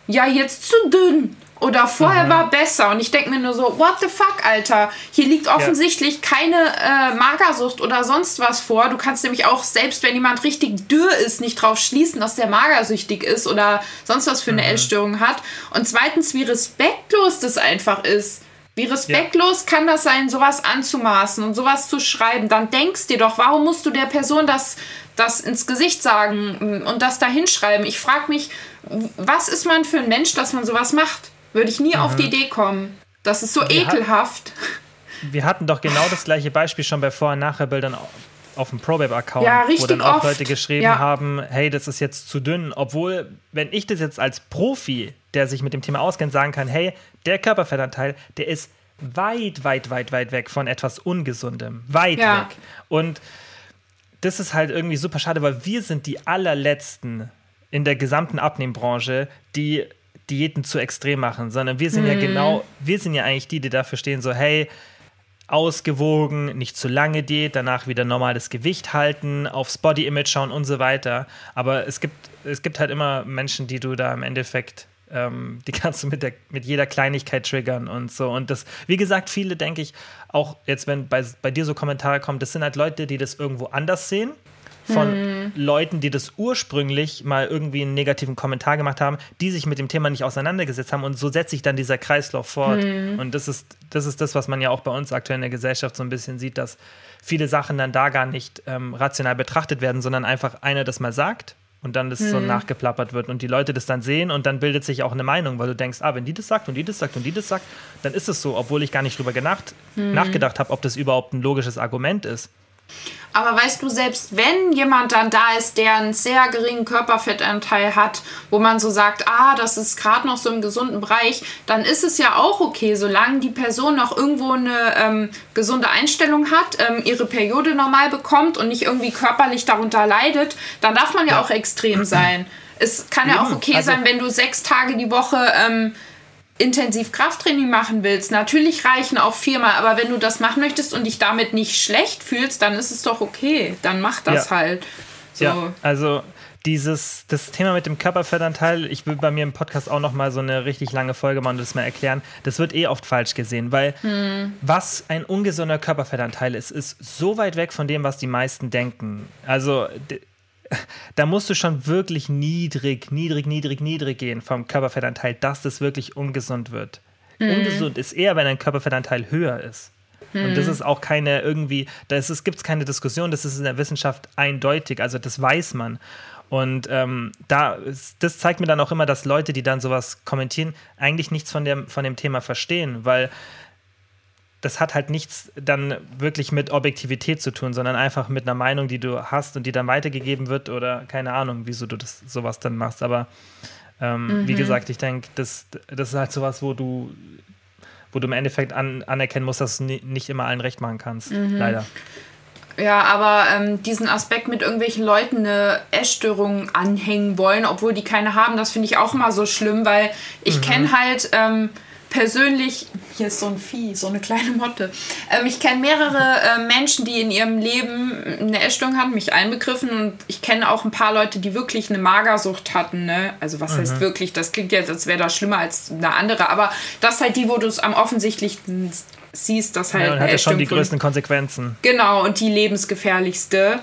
ja, jetzt zu dünn. Oder vorher mhm. war besser. Und ich denke mir nur so, what the fuck, Alter? Hier liegt offensichtlich ja. keine äh, Magersucht oder sonst was vor. Du kannst nämlich auch, selbst wenn jemand richtig dürr ist, nicht drauf schließen, dass der magersüchtig ist oder sonst was für eine mhm. Essstörung hat. Und zweitens, wie respektlos das einfach ist Wie respektlos ja. kann das sein, sowas anzumaßen und sowas zu schreiben? Dann denkst dir doch, warum musst du der Person das, das ins Gesicht sagen und das da hinschreiben? Ich frage mich, was ist man für ein Mensch, dass man sowas macht? Würde ich nie mhm. auf die Idee kommen. Das ist so wir ekelhaft. Hat, wir hatten doch genau das gleiche Beispiel schon bei Vor- und Nachherbildern auf dem ProBab-Account, ja, wo dann auch oft. Leute geschrieben ja. haben, hey, das ist jetzt zu dünn. Obwohl, wenn ich das jetzt als Profi, der sich mit dem Thema auskennt, sagen kann, hey, der Körperfettanteil, der ist weit, weit, weit, weit weg von etwas Ungesundem. Weit ja. weg. Und das ist halt irgendwie super schade, weil wir sind die allerletzten in der gesamten Abnehmbranche, die Diäten zu extrem machen, sondern wir sind mhm. ja genau, wir sind ja eigentlich die, die dafür stehen, so, hey, ausgewogen, nicht zu lange Diät, danach wieder normales Gewicht halten, aufs Body Image schauen und so weiter. Aber es gibt, es gibt halt immer Menschen, die du da im Endeffekt, ähm, die kannst du mit, der, mit jeder Kleinigkeit triggern und so. Und das, wie gesagt, viele denke ich, auch jetzt, wenn bei, bei dir so Kommentare kommen, das sind halt Leute, die das irgendwo anders sehen von hm. Leuten, die das ursprünglich mal irgendwie einen negativen Kommentar gemacht haben, die sich mit dem Thema nicht auseinandergesetzt haben und so setzt sich dann dieser Kreislauf fort. Hm. Und das ist, das ist das, was man ja auch bei uns aktuell in der Gesellschaft so ein bisschen sieht, dass viele Sachen dann da gar nicht ähm, rational betrachtet werden, sondern einfach einer das mal sagt und dann das hm. so nachgeplappert wird und die Leute das dann sehen und dann bildet sich auch eine Meinung, weil du denkst, ah, wenn die das sagt und die das sagt und die das sagt, dann ist es so, obwohl ich gar nicht drüber genacht, hm. nachgedacht habe, ob das überhaupt ein logisches Argument ist. Aber weißt du, selbst wenn jemand dann da ist, der einen sehr geringen Körperfettanteil hat, wo man so sagt, ah, das ist gerade noch so im gesunden Bereich, dann ist es ja auch okay, solange die Person noch irgendwo eine ähm, gesunde Einstellung hat, ähm, ihre Periode normal bekommt und nicht irgendwie körperlich darunter leidet, dann darf man ja, ja. auch extrem sein. Es kann ja, ja auch okay also sein, wenn du sechs Tage die Woche ähm, intensiv Krafttraining machen willst, natürlich reichen auch viermal, aber wenn du das machen möchtest und dich damit nicht schlecht fühlst, dann ist es doch okay. Dann mach das ja. halt. So. Ja, also dieses das Thema mit dem Körperfettanteil, ich will bei mir im Podcast auch noch mal so eine richtig lange Folge machen und das mal erklären. Das wird eh oft falsch gesehen, weil hm. was ein ungesunder Körperfettanteil ist, ist so weit weg von dem, was die meisten denken. Also da musst du schon wirklich niedrig, niedrig, niedrig, niedrig gehen vom Körperfettanteil, dass das wirklich ungesund wird. Mhm. Ungesund ist eher, wenn dein Körperfettanteil höher ist. Mhm. Und das ist auch keine irgendwie, da gibt es keine Diskussion, das ist in der Wissenschaft eindeutig, also das weiß man. Und ähm, da, das zeigt mir dann auch immer, dass Leute, die dann sowas kommentieren, eigentlich nichts von dem, von dem Thema verstehen, weil das hat halt nichts dann wirklich mit Objektivität zu tun, sondern einfach mit einer Meinung, die du hast und die dann weitergegeben wird oder keine Ahnung, wieso du das sowas dann machst. Aber ähm, mhm. wie gesagt, ich denke, das, das ist halt sowas, wo du, wo du im Endeffekt an, anerkennen musst, dass du nicht immer allen recht machen kannst. Mhm. Leider. Ja, aber ähm, diesen Aspekt mit irgendwelchen Leuten eine Essstörung anhängen wollen, obwohl die keine haben, das finde ich auch immer so schlimm, weil ich mhm. kenne halt ähm, persönlich, hier ist so ein Vieh, so eine kleine Motte. Ähm, ich kenne mehrere äh, Menschen, die in ihrem Leben eine Essstörung hatten, mich einbegriffen. Und ich kenne auch ein paar Leute, die wirklich eine Magersucht hatten. Ne? Also was mhm. heißt wirklich? Das klingt jetzt, als wäre das schlimmer als eine andere. Aber das ist halt die, wo du es am offensichtlichsten siehst, dass halt. Ja, und hat ja schon die größten Konsequenzen. Genau, und die lebensgefährlichste.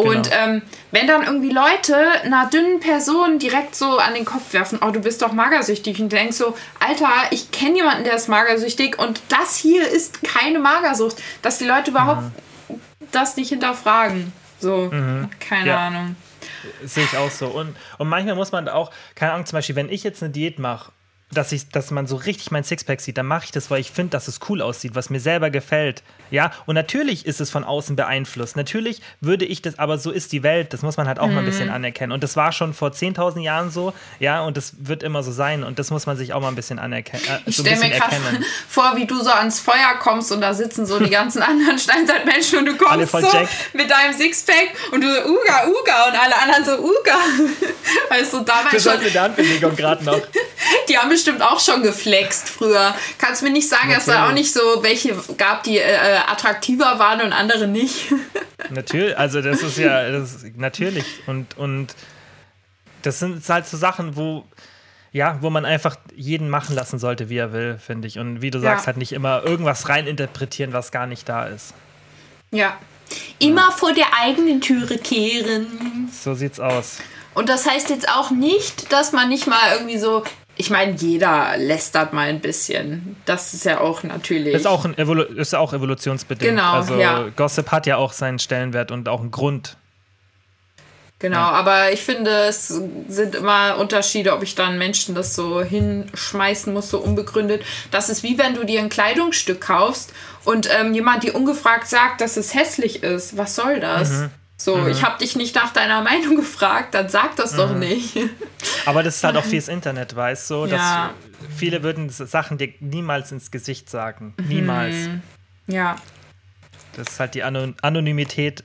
Und genau. ähm, wenn dann irgendwie Leute einer dünnen Person direkt so an den Kopf werfen, oh, du bist doch magersüchtig und du denkst so, Alter, ich kenne jemanden, der ist magersüchtig und das hier ist keine Magersucht, dass die Leute überhaupt mhm. das nicht hinterfragen. So, mhm. keine ja. Ahnung. Sehe ich auch so. Und, und manchmal muss man auch, keine Ahnung, zum Beispiel, wenn ich jetzt eine Diät mache dass ich, dass man so richtig mein Sixpack sieht, dann mache ich das, weil ich finde, dass es cool aussieht, was mir selber gefällt. Ja, und natürlich ist es von außen beeinflusst. Natürlich würde ich das, aber so ist die Welt. Das muss man halt auch mhm. mal ein bisschen mhm. anerkennen. Und das war schon vor 10.000 Jahren so, ja, und das wird immer so sein. Und das muss man sich auch mal ein bisschen anerkennen. Äh, ich so stelle mir gerade vor, wie du so ans Feuer kommst und da sitzen so die ganzen anderen Steinzeitmenschen und du kommst so Jack. mit deinem Sixpack und du so Uga, Uga und alle anderen so Uga. weißt du, damals das schon. eine Handbewegung gerade noch. Die haben bestimmt auch schon geflext früher. Kannst mir nicht sagen, Natürlich. dass da auch nicht so welche gab, die äh, attraktiver waren und andere nicht. Natürlich, also das ist ja das ist natürlich und und das sind halt so Sachen, wo ja, wo man einfach jeden machen lassen sollte, wie er will, finde ich. Und wie du sagst, ja. halt nicht immer irgendwas reininterpretieren, was gar nicht da ist. Ja. Immer ja. vor der eigenen Türe kehren. So sieht's aus. Und das heißt jetzt auch nicht, dass man nicht mal irgendwie so ich meine, jeder lästert mal ein bisschen. Das ist ja auch natürlich. Ist auch, ein Evolu ist auch evolutionsbedingt. Genau, Also ja. Gossip hat ja auch seinen Stellenwert und auch einen Grund. Genau, aber ich finde, es sind immer Unterschiede, ob ich dann Menschen das so hinschmeißen muss, so unbegründet. Das ist wie wenn du dir ein Kleidungsstück kaufst und ähm, jemand dir ungefragt sagt, dass es hässlich ist. Was soll das? Mhm. So, ich habe dich nicht nach deiner Meinung gefragt, dann sag das Mhm. doch nicht. Aber das ist halt auch das Internet, weißt du? Dass Ja. Viele würden Sachen dir niemals ins Gesicht sagen. Mhm. Niemals. ja, Das ist halt die Ano Anonymität,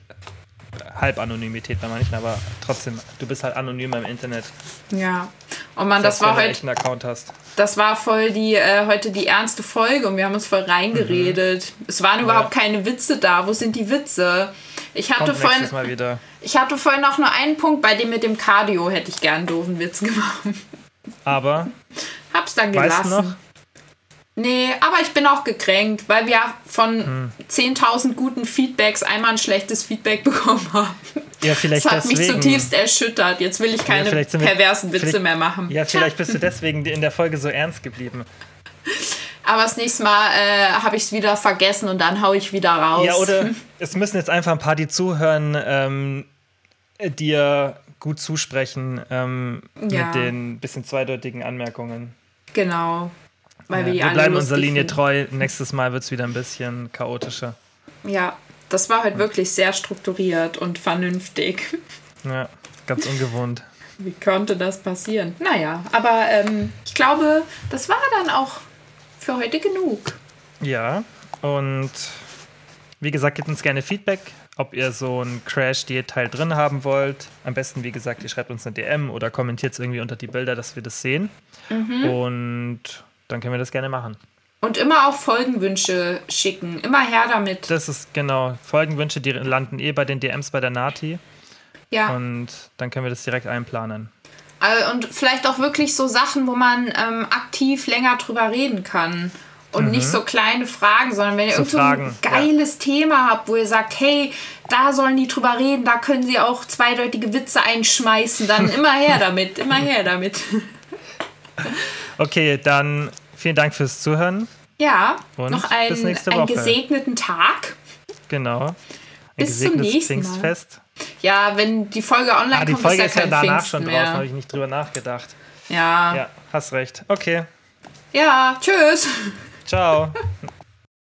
Halbanonymität bei manchen, aber trotzdem, du bist halt anonym im Internet. ja. Und man, das selbst war heute Account hast. Das war voll die, äh, heute die ernste Folge und wir haben uns voll reingeredet. Es waren überhaupt keine Witze da. Wo sind die Witze? Ich hatte, Kommt vorhin, Mal wieder. ich hatte vorhin noch nur einen Punkt, bei dem mit dem Cardio hätte ich gern einen doofen Witz gemacht. Aber, Hab's dann weißt gelassen. du noch? Nee, aber ich bin auch gekränkt, weil wir von Hm. 10.000 guten Feedbacks einmal ein schlechtes Feedback bekommen haben. Ja, vielleicht Das hat mich deswegen. zutiefst erschüttert. Jetzt will ich keine wir- perversen Witze mehr machen. Ja, vielleicht bist du deswegen in der Folge so ernst geblieben. Aber das nächste Mal äh, habe ich es wieder vergessen und dann hau ich wieder raus. Ja, oder es müssen jetzt einfach ein paar, die zuhören, ähm, dir gut zusprechen ähm, Ja. mit den bisschen zweideutigen Anmerkungen. Genau. Weil Ja, wir wir bleiben unserer Linie finden. treu. Nächstes Mal wird es wieder ein bisschen chaotischer. Ja, das war halt wirklich sehr strukturiert und vernünftig. Ja, ganz ungewohnt. Wie konnte das passieren? Naja, aber ähm, ich glaube, das war dann auch für heute genug. Ja, und wie gesagt, gebt uns gerne Feedback, ob ihr so einen Crash-Teil drin haben wollt. Am besten, wie gesagt, ihr schreibt uns eine DM oder kommentiert es irgendwie unter die Bilder, dass wir das sehen. Mhm. Und dann können wir das gerne machen. Und immer auch Folgenwünsche schicken. Immer her damit. Das ist genau. Folgenwünsche, die landen eh bei den DMs bei der Nati. Ja. Und dann können wir das direkt einplanen. Äh, Und vielleicht auch wirklich so Sachen, wo man ähm, aktiv länger drüber reden kann. Und nicht so kleine Fragen, sondern wenn ihr Mhm. So irgend so ein Fragen, ja. geiles Thema habt, wo ihr sagt, hey, da sollen die drüber reden, da können sie auch zweideutige Witze einschmeißen, dann immer her damit, immer her damit. Okay, dann vielen Dank fürs Zuhören. Ja, Und noch einen, einen gesegneten Tag. Genau. Ein Bis zum gesegnetes nächsten Mal. Ja, wenn die Folge online Ah, die kommt, Folge ist ist ja ja kein danach Pfingsten schon mehr. draußen, habe ich nicht drüber nachgedacht. Ja. Ja, hast recht. Okay, ja, tschüss. ciao.